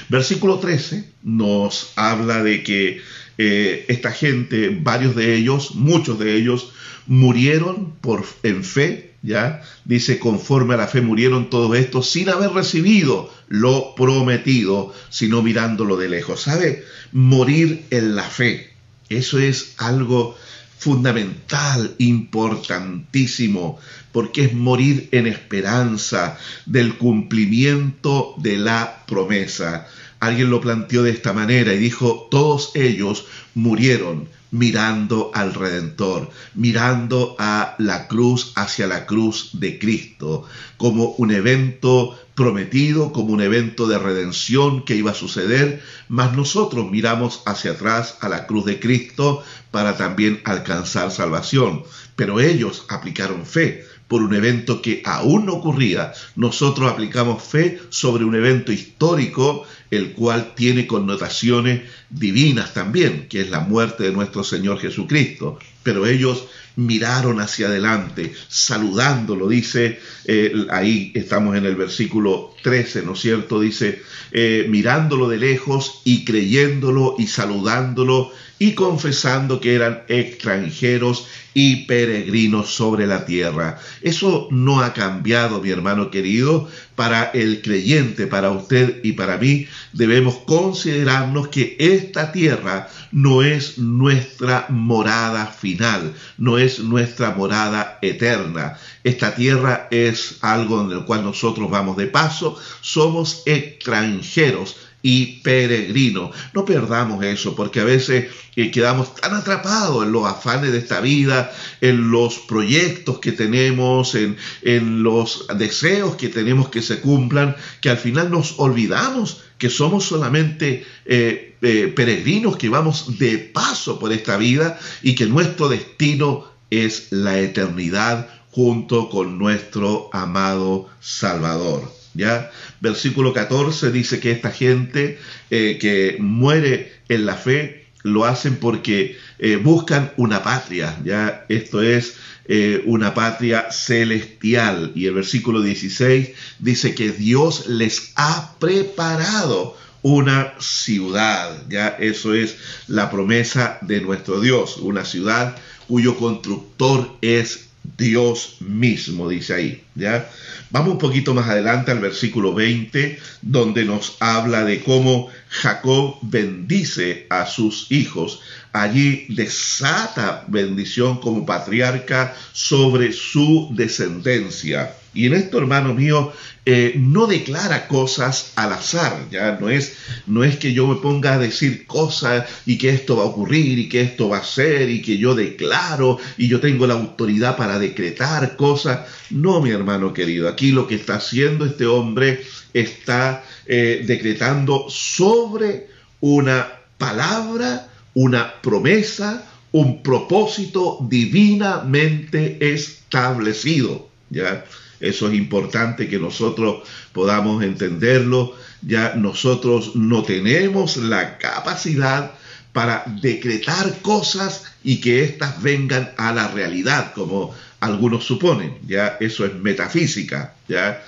Versículo 13 nos habla de que eh, esta gente, varios de ellos, muchos de ellos, murieron por, en fe, ¿ya? Dice, conforme a la fe murieron todos estos sin haber recibido lo prometido, sino mirándolo de lejos. ¿Sabe? Morir en la fe. Eso es algo fundamental, importantísimo, porque es morir en esperanza del cumplimiento de la promesa. Alguien lo planteó de esta manera y dijo, todos ellos murieron mirando al Redentor, mirando a la cruz, hacia la cruz de Cristo, como un evento prometido, como un evento de redención que iba a suceder, mas nosotros miramos hacia atrás a la cruz de Cristo para también alcanzar salvación. Pero ellos aplicaron fe, por un evento que aún no ocurría. Nosotros aplicamos fe sobre un evento histórico, el cual tiene connotaciones divinas también, que es la muerte de nuestro Señor Jesucristo. Pero ellos miraron hacia adelante, saludándolo, dice, eh, ahí estamos en el versículo 13, ¿no es cierto? Dice, eh, mirándolo de lejos y creyéndolo y saludándolo y confesando que eran extranjeros y peregrinos sobre la tierra. Eso no ha cambiado, mi hermano querido. Para el creyente, para usted y para mí, debemos considerarnos que esta tierra no es nuestra morada final, no es nuestra morada eterna. Esta tierra es algo en el cual nosotros vamos de paso, somos extranjeros y peregrino. No perdamos eso, porque a veces eh, quedamos tan atrapados en los afanes de esta vida, en los proyectos que tenemos, en, en los deseos que tenemos que se cumplan, que al final nos olvidamos que somos solamente eh, eh, peregrinos que vamos de paso por esta vida y que nuestro destino es la eternidad junto con nuestro amado Salvador. ¿ya? Versículo 14 dice que esta gente eh, que muere en la fe lo hacen porque eh, buscan una patria, ¿ya? Esto es eh, una patria celestial. Y el versículo 16 dice que Dios les ha preparado una ciudad, ¿ya? Eso es la promesa de nuestro Dios, una ciudad cuyo constructor es Dios mismo, dice ahí, ¿ya? Vamos un poquito más adelante al versículo 20, donde nos habla de cómo Jacob bendice a sus hijos. Allí desata bendición como patriarca sobre su descendencia. Y en esto, hermano mío, eh, no declara cosas al azar, ya no es, no es que yo me ponga a decir cosas y que esto va a ocurrir y que esto va a ser y que yo declaro y yo tengo la autoridad para decretar cosas. No, mi hermano querido, aquí lo que está haciendo este hombre está eh, decretando sobre una palabra, una promesa, un propósito divinamente establecido, ¿ya? Eso es importante que nosotros podamos entenderlo. Ya nosotros no tenemos la capacidad para decretar cosas y que éstas vengan a la realidad, como algunos suponen. Ya eso es metafísica, ya.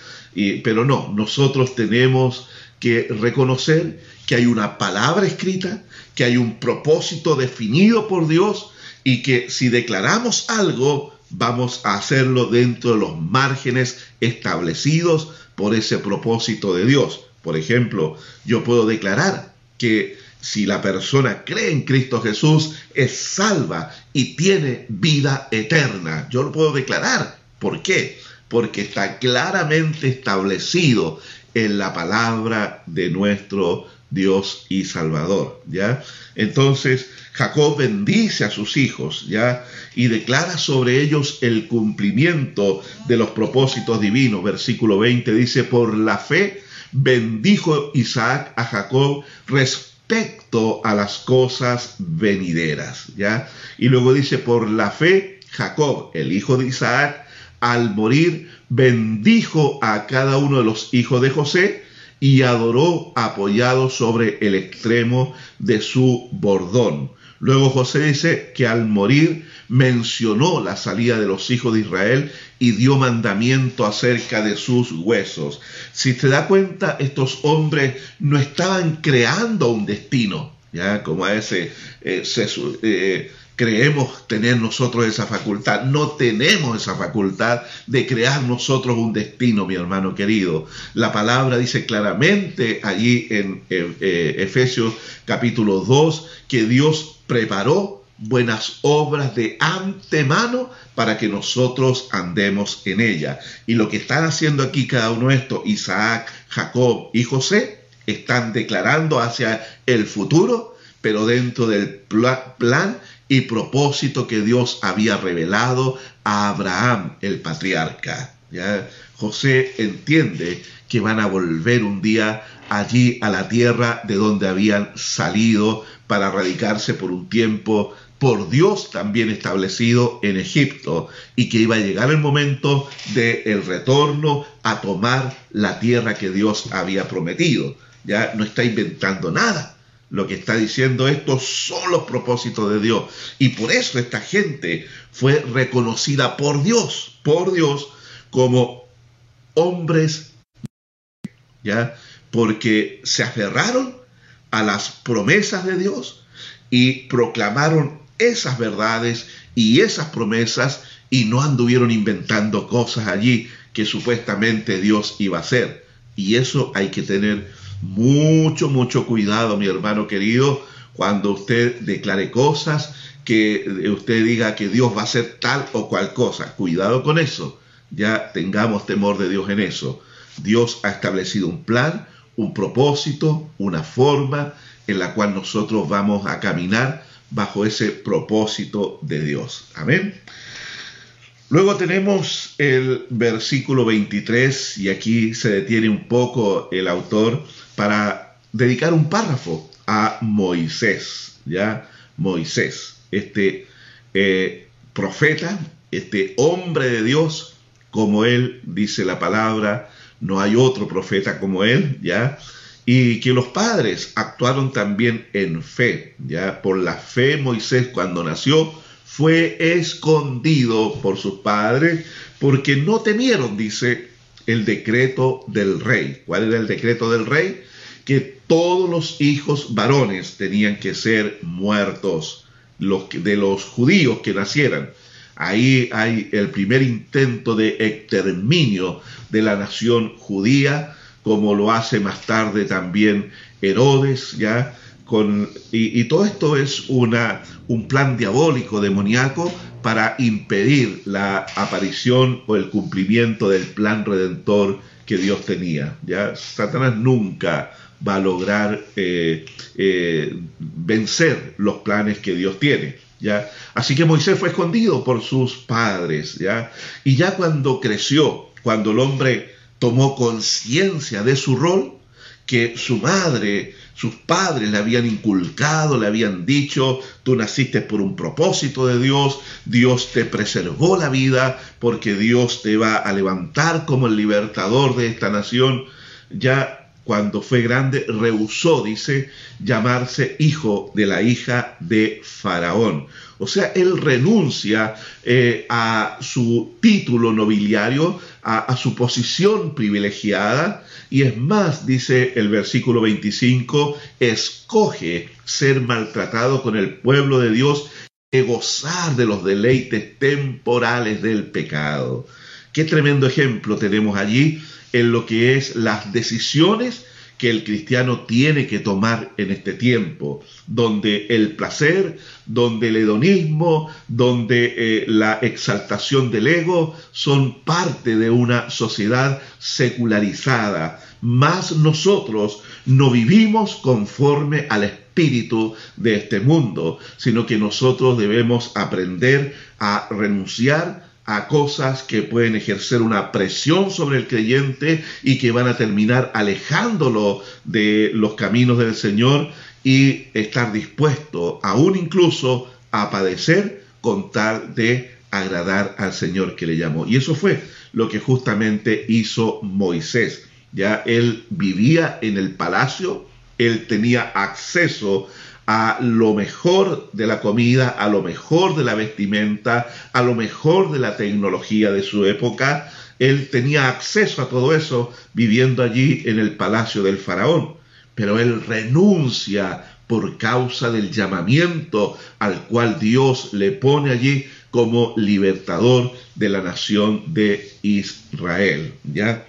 Pero no, nosotros tenemos que reconocer que hay una palabra escrita, que hay un propósito definido por Dios y que si declaramos algo, vamos a hacerlo dentro de los márgenes establecidos por ese propósito de Dios. Por ejemplo, yo puedo declarar que si la persona cree en Cristo Jesús, es salva y tiene vida eterna. Yo lo puedo declarar. ¿Por qué? Porque está claramente establecido en la palabra de nuestro Dios y Salvador, ¿ya? Entonces, Jacob bendice a sus hijos, ¿ya? Y declara sobre ellos el cumplimiento de los propósitos divinos. Versículo 20 dice, por la fe bendijo Isaac a Jacob respecto a las cosas venideras, ¿ya? Y luego dice, por la fe Jacob, el hijo de Isaac, al morir, bendijo a cada uno de los hijos de José, y adoró apoyado sobre el extremo de su bordón. Luego José dice que al morir mencionó la salida de los hijos de Israel y dio mandamiento acerca de sus huesos. Si te da cuenta, estos hombres no estaban creando un destino, ya como a ese eh, eh, creemos tener nosotros esa facultad. No tenemos esa facultad de crear nosotros un destino, mi hermano querido. La palabra dice claramente allí en eh, Efesios capítulo 2 que Dios preparó buenas obras de antemano para que nosotros andemos en ella. Y lo que están haciendo aquí cada uno de estos, Isaac, Jacob y José, están declarando hacia el futuro, pero dentro del plan y propósito que Dios había revelado a Abraham, el patriarca. ¿ya? José entiende que van a volver un día allí a la tierra de donde habían salido para radicarse por un tiempo por Dios también establecido en Egipto y que iba a llegar el momento del el retorno a tomar la tierra que Dios había prometido. Ya no está inventando nada. Lo que está diciendo esto son los propósitos de Dios. Y por eso esta gente fue reconocida por Dios, por Dios, como hombres, ¿ya? Porque se aferraron a las promesas de Dios y proclamaron esas verdades y esas promesas y no anduvieron inventando cosas allí que supuestamente Dios iba a hacer. Y eso hay que tener mucho, mucho cuidado, mi hermano querido, cuando usted declare cosas, que usted diga que Dios va a hacer tal o cual cosa. Cuidado con eso. Ya tengamos temor de Dios en eso. Dios ha establecido un plan, un propósito, una forma en la cual nosotros vamos a caminar bajo ese propósito de Dios. Amén. Luego tenemos el versículo 23 y aquí se detiene un poco el autor para dedicar un párrafo a Moisés, ¿ya? Moisés, este eh, profeta, este hombre de Dios, como él dice la palabra, no hay otro profeta como él, ¿ya? y que los padres actuaron también en fe. Ya por la fe Moisés cuando nació fue escondido por sus padres porque no temieron, dice, el decreto del rey. ¿Cuál era el decreto del rey? Que todos los hijos varones tenían que ser muertos, los de los judíos que nacieran. Ahí hay el primer intento de exterminio de la nación judía como lo hace más tarde también Herodes, ¿ya? Con, y, todo esto es una, un plan diabólico, demoníaco, para impedir la aparición o el cumplimiento del plan redentor que Dios tenía. ¿ya? Satanás nunca va a lograr eh, eh, vencer los planes que Dios tiene. ¿ya? Así que Moisés fue escondido por sus padres. ¿ya? Y ya cuando creció, cuando el hombre tomó conciencia de su rol que su madre, sus padres le habían inculcado, le habían dicho, tú naciste por un propósito de Dios, Dios te preservó la vida porque Dios te va a levantar como el libertador de esta nación. Ya cuando fue grande, rehusó, dice, llamarse hijo de la hija de Faraón. O sea, él renuncia eh, a su título nobiliario, a, su posición privilegiada, y es más, dice el versículo 25, escoge ser maltratado con el pueblo de Dios y gozar de los deleites temporales del pecado. Qué tremendo ejemplo tenemos allí en lo que es las decisiones que el cristiano tiene que tomar en este tiempo, donde el placer, donde el hedonismo, donde eh, la exaltación del ego son parte de una sociedad secularizada. Más nosotros no vivimos conforme al espíritu de este mundo, sino que nosotros debemos aprender a renunciar a cosas que pueden ejercer una presión sobre el creyente y que van a terminar alejándolo de los caminos del Señor y estar dispuesto aún incluso a padecer con tal de agradar al Señor que le llamó. Y eso fue lo que justamente hizo Moisés. Ya él vivía en el palacio, él tenía acceso a lo mejor de la comida, a lo mejor de la vestimenta, a lo mejor de la tecnología de su época. Él tenía acceso a todo eso viviendo allí en el palacio del faraón, pero él renuncia por causa del llamamiento al cual Dios le pone allí como libertador de la nación de Israel. ¿ya?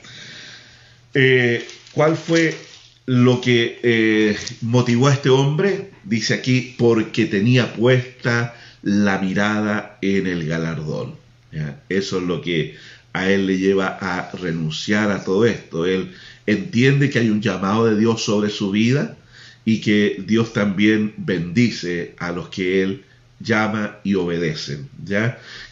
Eh, ¿Cuál fue lo que eh, motivó a este hombre, dice aquí, porque tenía puesta la mirada en el galardón. Eso es lo que a él le lleva a renunciar a todo esto. Él, entiende que hay un llamado de Dios sobre su vida y que Dios también bendice a los que Él llama y obedecen.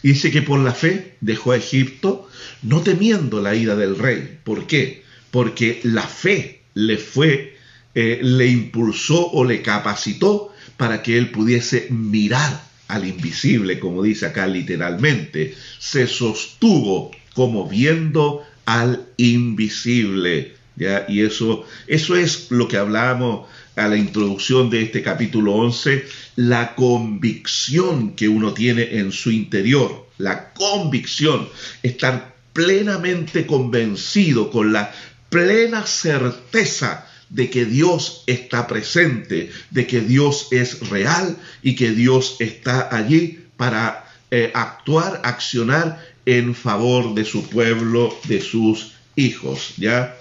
dice que por la fe dejó a Egipto, no temiendo la ira del rey. ¿Por qué? Porque la fe le fue, eh, le impulsó o le capacitó para que él pudiese mirar al invisible, como dice acá literalmente. Se sostuvo como viendo al invisible. ¿ya? Y eso, eso es lo que hablamos a la introducción de este capítulo 11, la convicción que uno tiene en su interior, la convicción, estar plenamente convencido con la plena certeza de que Dios está presente, de que Dios es real y que Dios está allí para eh, actuar, accionar en favor de su pueblo, de sus hijos, ¿ya?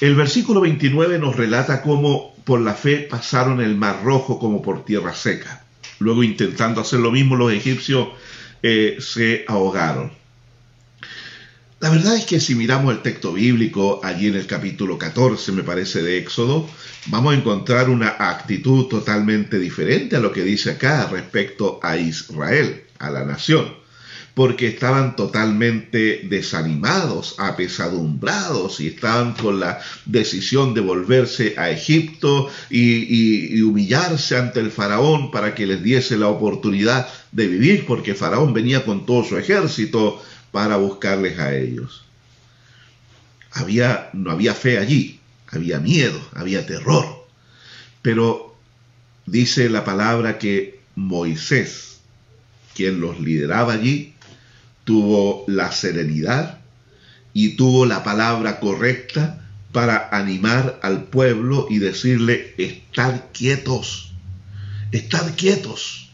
El versículo 29 nos relata cómo por la fe pasaron el mar rojo como por tierra seca. Luego intentando hacer lo mismo los egipcios eh, se ahogaron. La verdad es que si miramos el texto bíblico allí en el capítulo 14, me parece, de Éxodo, vamos a encontrar una actitud totalmente diferente a lo que dice acá respecto a Israel, a la nación porque estaban totalmente desanimados, apesadumbrados y estaban con la decisión de volverse a Egipto y, humillarse ante el faraón para que les diese la oportunidad de vivir, porque faraón venía con todo su ejército para buscarles a ellos. Había, no había fe allí, había miedo, había terror. Pero dice la palabra que Moisés, quien los lideraba allí, tuvo la serenidad y tuvo la palabra correcta para animar al pueblo y decirle, estad quietos, estad quietos,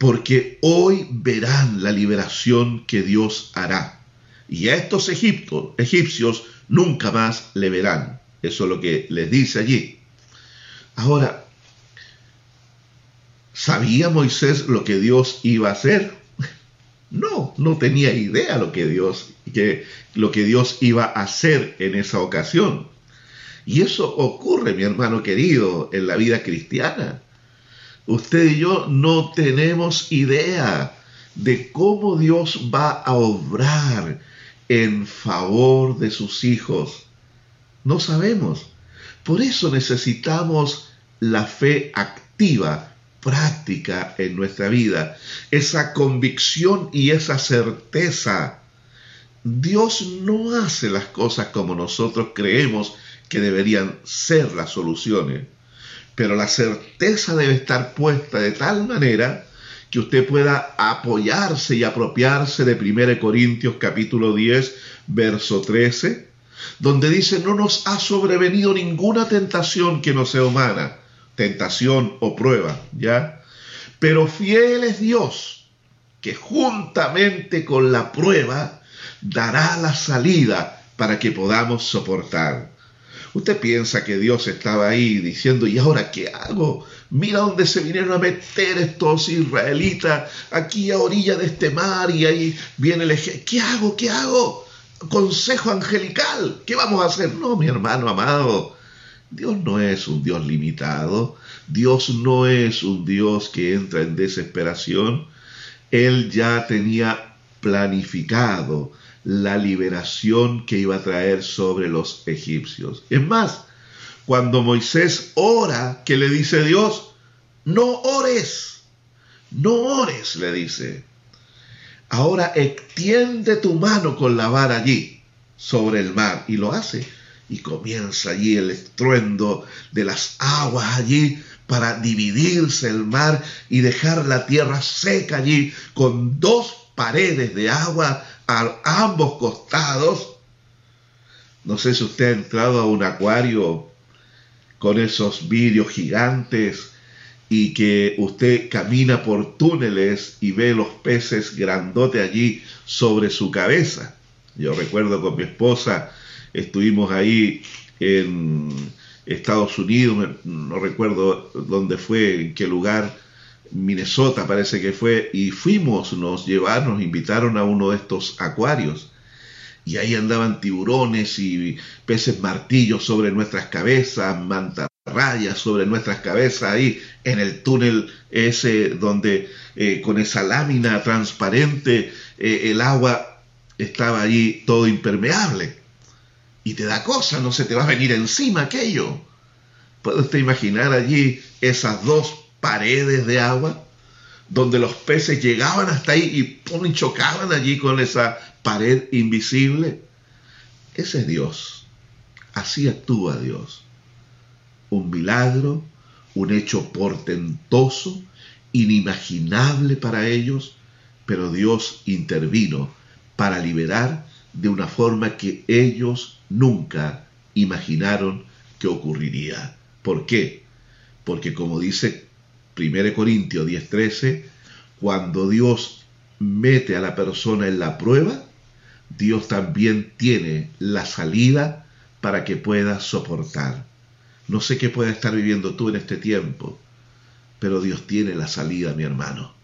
porque hoy verán la liberación que Dios hará. Y a estos egipcios nunca más le verán. Eso es lo que les dice allí. Ahora, ¿sabía Moisés lo que Dios iba a hacer? No, no tenía idea lo que Dios, que, lo que Dios iba a hacer en esa ocasión. Y eso ocurre, mi hermano querido, en la vida cristiana. Usted y yo no tenemos idea de cómo Dios va a obrar en favor de sus hijos. No sabemos. Por eso necesitamos la fe activa práctica en nuestra vida, esa convicción y esa certeza. Dios no hace las cosas como nosotros creemos que deberían ser las soluciones, pero la certeza debe estar puesta de tal manera que usted pueda apoyarse y apropiarse de 1 Corintios capítulo 10, verso 13, donde dice, no nos ha sobrevenido ninguna tentación que no sea humana tentación o prueba, ¿ya? Pero fiel es Dios, que juntamente con la prueba dará la salida para que podamos soportar. Usted piensa que Dios estaba ahí diciendo, ¿y ahora qué hago? Mira dónde se vinieron a meter estos israelitas, aquí a orilla de este mar, y ahí viene el ejército. ¿Qué hago? ¿Qué hago? Consejo angelical, ¿qué vamos a hacer? No, mi hermano amado, Dios no es un Dios limitado, Dios no es un Dios que entra en desesperación, Él ya tenía planificado la liberación que iba a traer sobre los egipcios. Es más, cuando Moisés ora, ¿qué le dice Dios? No ores, no ores, le dice. Ahora extiende tu mano con la vara allí, sobre el mar, y lo hace y comienza allí el estruendo de las aguas allí para dividirse el mar y dejar la tierra seca allí con dos paredes de agua a ambos costados. No sé si usted ha entrado a un acuario con esos vidrios gigantes y que usted camina por túneles y ve los peces grandote allí sobre su cabeza. Yo recuerdo con mi esposa estuvimos ahí en Estados Unidos, no recuerdo dónde fue, en qué lugar, Minnesota parece que fue, y fuimos, nos llevaron, nos invitaron a uno de estos acuarios. y ahí andaban tiburones y peces martillos sobre nuestras cabezas, mantarrayas sobre nuestras cabezas, ahí en el túnel ese donde eh, con esa lámina transparente eh, el agua estaba allí todo impermeable. Y te da cosa, no se te va a venir encima aquello. ¿Puede usted imaginar allí esas dos paredes de agua? donde los peces llegaban hasta ahí y pum, chocaban allí con esa pared invisible. Ese es Dios. Así actúa Dios. Un milagro, un hecho portentoso, inimaginable para ellos, pero Dios intervino para liberar de una forma que ellos nunca imaginaron que ocurriría. ¿Por qué? Porque como dice 1 Corintios 10:13, cuando Dios mete a la persona en la prueba, Dios también tiene la salida para que pueda soportar. No sé qué pueda estar viviendo tú en este tiempo, pero Dios tiene la salida, mi hermano.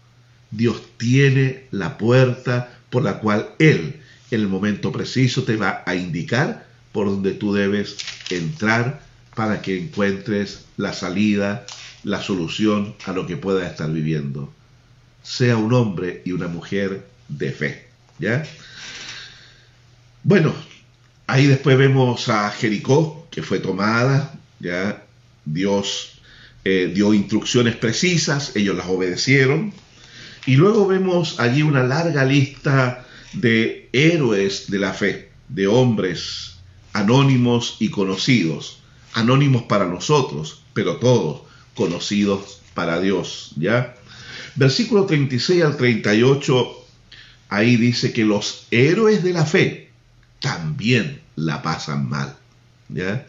Dios tiene la puerta por la cual Él, en el momento preciso, te va a indicar por donde tú debes entrar para que encuentres la salida la solución a lo que pueda estar viviendo. Sea un hombre y una mujer de fe. ¿Ya? Bueno, ahí después vemos a Jericó, que fue tomada, ¿ya? Dios eh, dio instrucciones precisas, ellos las obedecieron. Y luego vemos allí una larga lista de héroes de la fe, de hombres anónimos y conocidos, anónimos para nosotros, pero todos, conocidos para Dios, ¿ya? Versículo 36 al 38, ahí dice que los héroes de la fe también la pasan mal, ¿ya?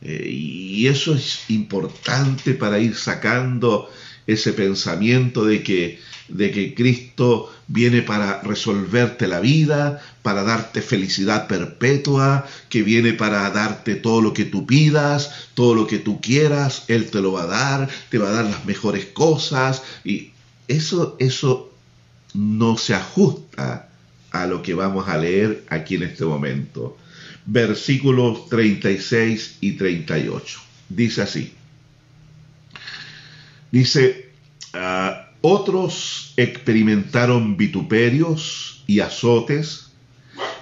Eh, y eso es importante para ir sacando ese pensamiento de que, de que Cristo viene para resolverte la vida, para darte felicidad perpetua, que viene para darte todo lo que tú pidas, todo lo que tú quieras, Él te lo va a dar, te va a dar las mejores cosas. Y eso, eso no se ajusta a lo que vamos a leer aquí en este momento. Versículos 36 y 38. Dice así. Dice, ah, otros experimentaron vituperios y azotes,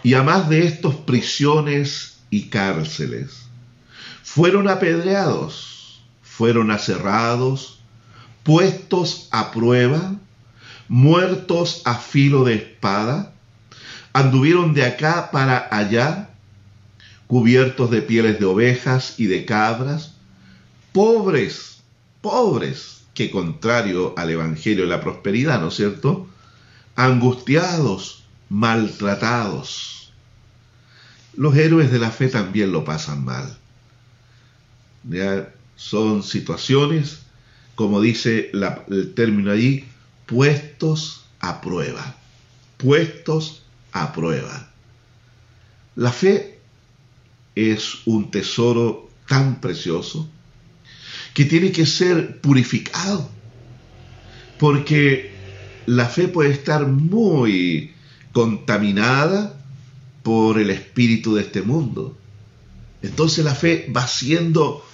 y a más de estos prisiones y cárceles. Fueron apedreados, fueron aserrados, puestos a prueba, muertos a filo de espada, anduvieron de acá para allá, cubiertos de pieles de ovejas y de cabras, pobres, pobres, que contrario al Evangelio de la prosperidad, ¿no es cierto? Angustiados, maltratados. Los héroes de la fe también lo pasan mal. ¿Ya? Son situaciones, como dice el término allí, puestos a prueba. Puestos a prueba. La fe es un tesoro tan precioso que tiene que ser purificado, porque la fe puede estar muy contaminada por el espíritu de este mundo. Entonces la fe va siendo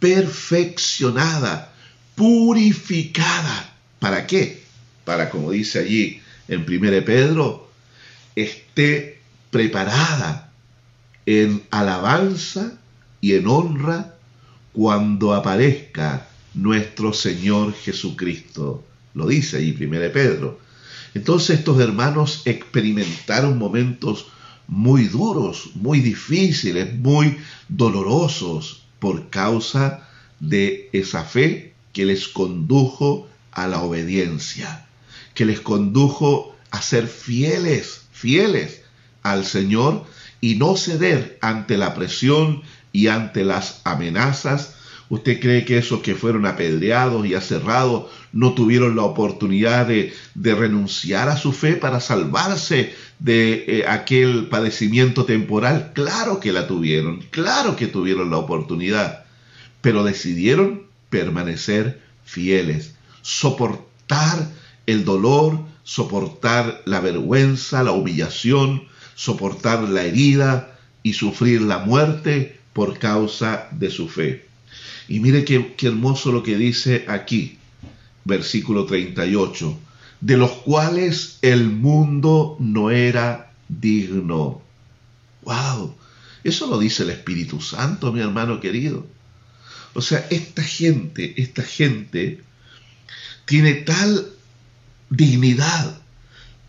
perfeccionada, purificada. ¿Para qué? Para, como dice allí en 1 Pedro, esté preparada en alabanza y en honra cuando aparezca nuestro Señor Jesucristo. Lo dice allí 1 Pedro. Entonces estos hermanos experimentaron momentos muy duros, muy difíciles, muy dolorosos por causa de esa fe que les condujo a la obediencia, que les condujo a ser fieles, fieles al Señor y no ceder ante la presión y ante las amenazas. ¿Usted cree que esos que fueron apedreados y aserrados no tuvieron la oportunidad de, renunciar a su fe para salvarse de eh, aquel padecimiento temporal? Claro que la tuvieron, claro que tuvieron la oportunidad, pero decidieron permanecer fieles, soportar el dolor, soportar la vergüenza, la humillación, soportar la herida y sufrir la muerte por causa de su fe. Y mire qué, qué hermoso lo que dice aquí, versículo 38, de los cuales el mundo no era digno. ¡Wow! Eso lo dice el Espíritu Santo, mi hermano querido. O sea, esta gente, esta gente tiene tal dignidad,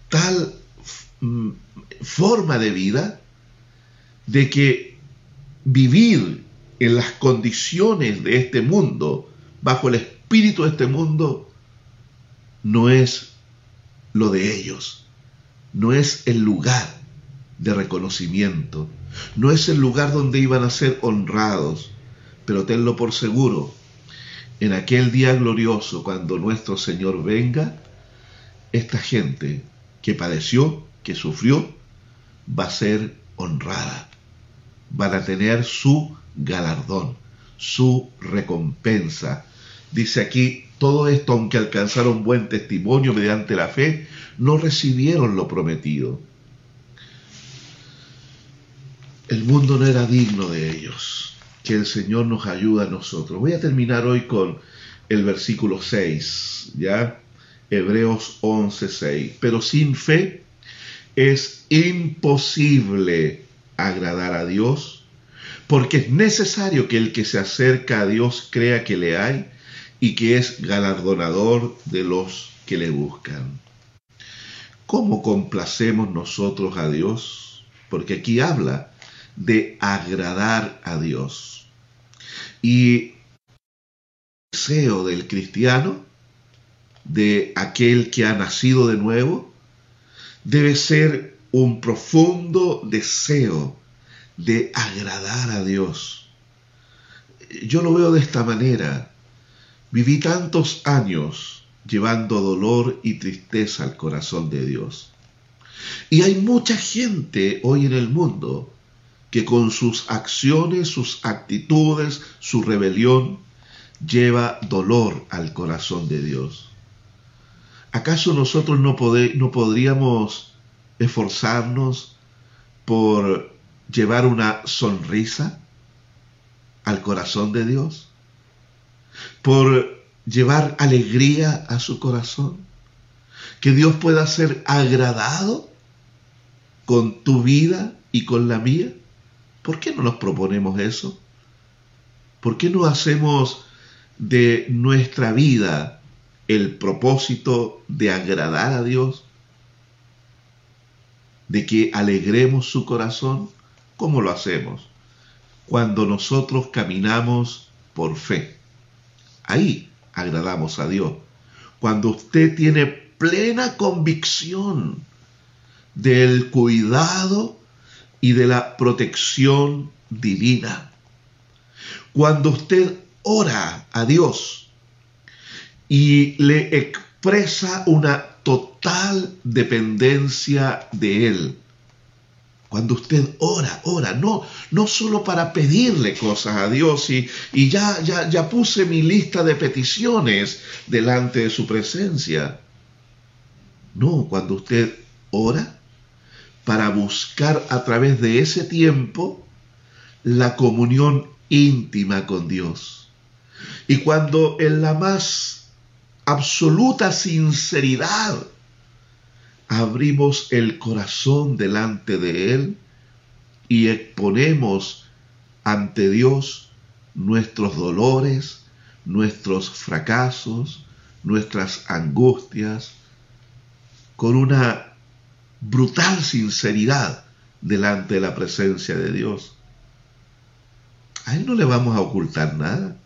tal mm, forma de vida, de que vivir en las condiciones de este mundo, bajo el espíritu de este mundo, no es lo de ellos, no es el lugar de reconocimiento, no es el lugar donde iban a ser honrados, pero tenlo por seguro, en aquel día glorioso, cuando nuestro Señor venga, esta gente que padeció, que sufrió, va a ser honrada, van a tener su galardón, su recompensa. Dice aquí, todo esto, aunque alcanzaron buen testimonio mediante la fe, no recibieron lo prometido. El mundo no era digno de ellos. Que el Señor nos ayude a nosotros. Voy a terminar hoy con el versículo 6, ¿ya? Hebreos 11, 6. Pero sin fe es imposible agradar a Dios, porque es necesario que el que se acerca a Dios crea que le hay y que es galardonador de los que le buscan. ¿Cómo complacemos nosotros a Dios? Porque aquí habla de agradar a Dios. Y el deseo del cristiano, de aquel que ha nacido de nuevo, debe ser un profundo deseo de agradar a Dios. Yo lo veo de esta manera. Viví tantos años llevando dolor y tristeza al corazón de Dios. Y hay mucha gente hoy en el mundo que con sus acciones, sus actitudes, su rebelión, lleva dolor al corazón de Dios. ¿Acaso nosotros no, no podríamos esforzarnos por llevar una sonrisa al corazón de Dios? ¿Por llevar alegría a su corazón? Que Dios pueda ser agradado con tu vida y con la mía. ¿Por qué no nos proponemos eso? ¿Por qué no hacemos de nuestra vida el propósito de agradar a Dios? ¿De que alegremos su corazón? ¿Cómo lo hacemos? Cuando nosotros caminamos por fe. Ahí agradamos a Dios. Cuando usted tiene plena convicción del cuidado y de la protección divina. Cuando usted ora a Dios y le expresa una total dependencia de Él, cuando usted ora, ora, no, no solo para pedirle cosas a Dios y, y ya, ya, ya puse mi lista de peticiones delante de su presencia. No, cuando usted ora para buscar a través de ese tiempo la comunión íntima con Dios. Y cuando en la más absoluta sinceridad abrimos el corazón delante de Él y exponemos ante Dios nuestros dolores, nuestros fracasos, nuestras angustias, con una brutal sinceridad delante de la presencia de Dios. A Él no le vamos a ocultar nada.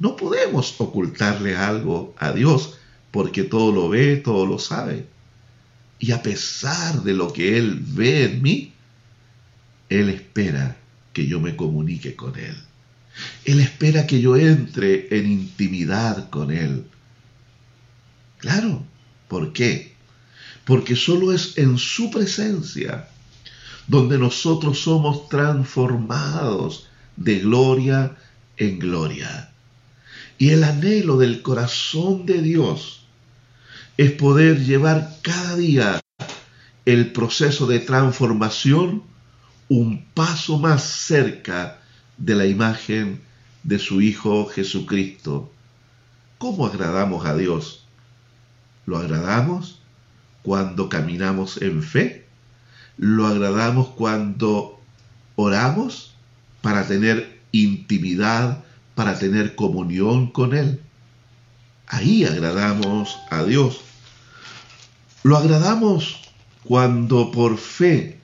No podemos ocultarle algo a Dios porque todo lo ve, todo lo sabe. Y a pesar de lo que Él ve en mí, Él espera que yo me comunique con Él. Él espera que yo entre en intimidad con Él. Claro, ¿por qué? porque solo es en su presencia donde nosotros somos transformados de gloria en gloria. Y el anhelo del corazón de Dios es poder llevar cada día el proceso de transformación un paso más cerca de la imagen de su Hijo Jesucristo. ¿Cómo agradamos a Dios? ¿Lo agradamos cuando caminamos en fe? ¿Lo agradamos cuando oramos para tener intimidad, para tener comunión con Él? Ahí agradamos a Dios. Lo agradamos cuando por fe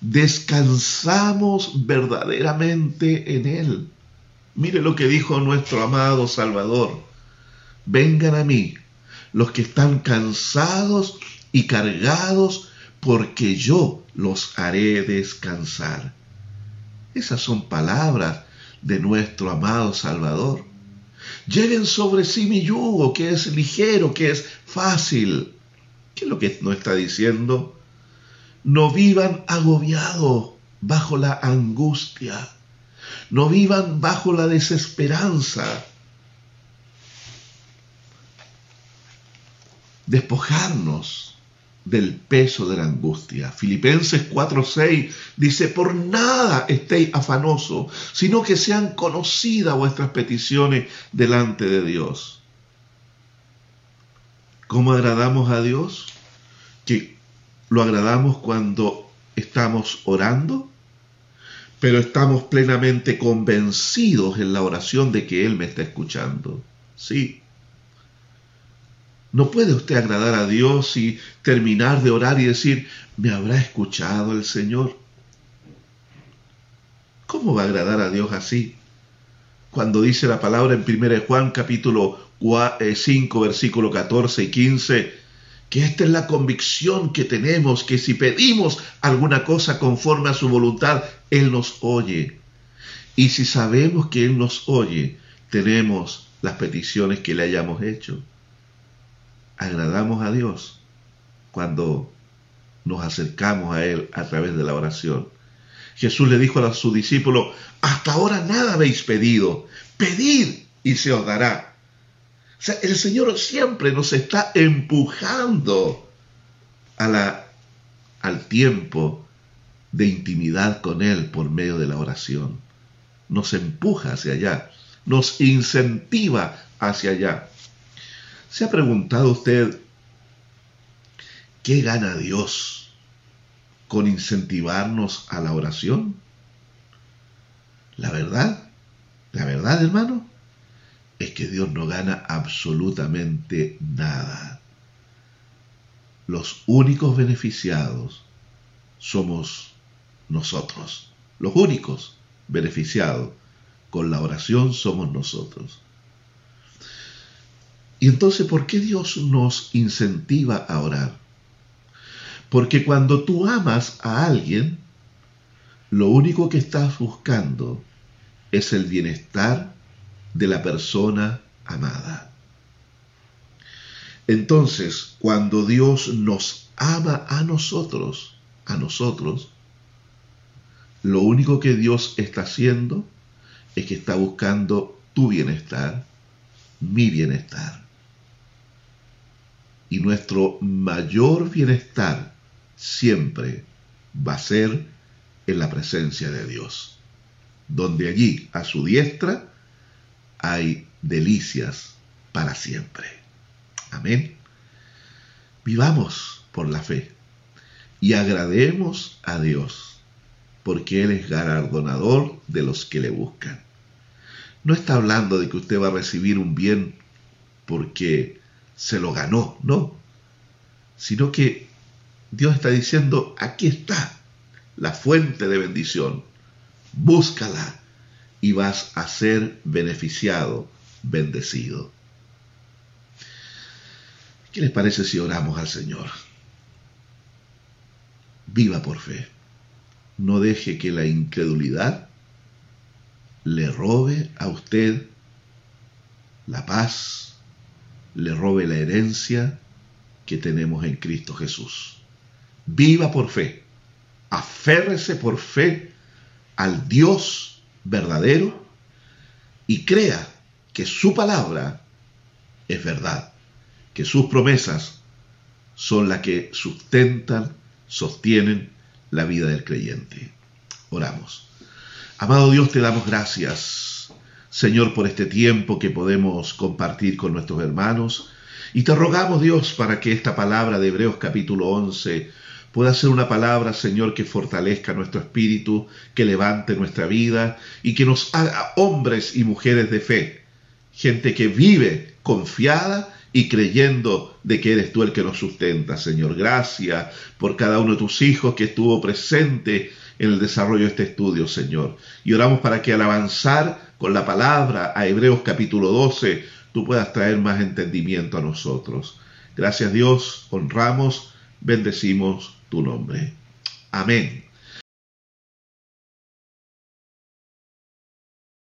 descansamos verdaderamente en Él. Mire lo que dijo nuestro amado Salvador. Vengan a mí los que están cansados y cargados, porque yo los haré descansar. Esas son palabras de nuestro amado Salvador. Lleven sobre sí mi yugo, que es ligero, que es fácil. ¿Qué es lo que nos está diciendo? No vivan agobiados bajo la angustia. No vivan bajo la desesperanza. Despojarnos del peso de la angustia. Filipenses 4:6 dice, por nada estéis afanosos, sino que sean conocidas vuestras peticiones delante de Dios. ¿Cómo agradamos a Dios? Que lo agradamos cuando estamos orando, pero estamos plenamente convencidos en la oración de que Él me está escuchando. Sí, no puede usted agradar a Dios y terminar de orar y decir, ¿me habrá escuchado el Señor? ¿Cómo va a agradar a Dios así? Cuando dice la palabra en 1 Juan capítulo 5 eh, versículo 14 y 15, que esta es la convicción que tenemos, que si pedimos alguna cosa conforme a su voluntad, Él nos oye. Y si sabemos que Él nos oye, tenemos las peticiones que le hayamos hecho agradamos a Dios cuando nos acercamos a Él a través de la oración. Jesús le dijo a sus discípulos, hasta ahora nada habéis pedido, pedid y se os dará. El Señor siempre nos está empujando a la, al tiempo de intimidad con Él por medio de la oración. Nos empuja hacia allá, nos incentiva hacia allá. ¿Se ha preguntado usted qué gana Dios con incentivarnos a la oración? La verdad, la verdad hermano, es que Dios no gana absolutamente nada. Los únicos beneficiados somos nosotros. Los únicos beneficiados con la oración somos nosotros. Y entonces, ¿por qué Dios nos incentiva a orar? Porque cuando tú amas a alguien, lo único que estás buscando es el bienestar de la persona amada. Entonces, cuando Dios nos ama a nosotros, a nosotros, lo único que Dios está haciendo es que está buscando tu bienestar, mi bienestar y nuestro mayor bienestar siempre va a ser en la presencia de Dios, donde allí a su diestra hay delicias para siempre. Amén. Vivamos por la fe y agrademos a Dios, porque Él es galardonador de los que le buscan. No está hablando de que usted va a recibir un bien porque se lo ganó, no, sino que Dios está diciendo, aquí está la fuente de bendición, búscala y vas a ser beneficiado, bendecido. ¿Qué les parece si oramos al Señor? Viva por fe. No deje que la incredulidad le robe a usted la paz, le robe la herencia que tenemos en Cristo Jesús. Viva por fe, aférrese por fe al Dios verdadero y crea que su palabra es verdad, que sus promesas son las que sustentan sostienen la vida del creyente. Oramos. Amado Dios, te damos gracias, Señor, por este tiempo que podemos compartir con nuestros hermanos. Y te rogamos, Dios, para que esta palabra de Hebreos capítulo 11 pueda ser una palabra, Señor, que fortalezca nuestro espíritu, que levante nuestra vida y que nos haga hombres y mujeres de fe, gente que vive confiada y creyendo de que eres tú el que nos sustenta, Señor. Gracias por cada uno de tus hijos que estuvo presente en el desarrollo de este estudio, Señor. Y oramos para que al avanzar con la palabra a Hebreos capítulo 12, tú puedas traer más entendimiento a nosotros. Gracias Dios, honramos, bendecimos tu nombre. Amén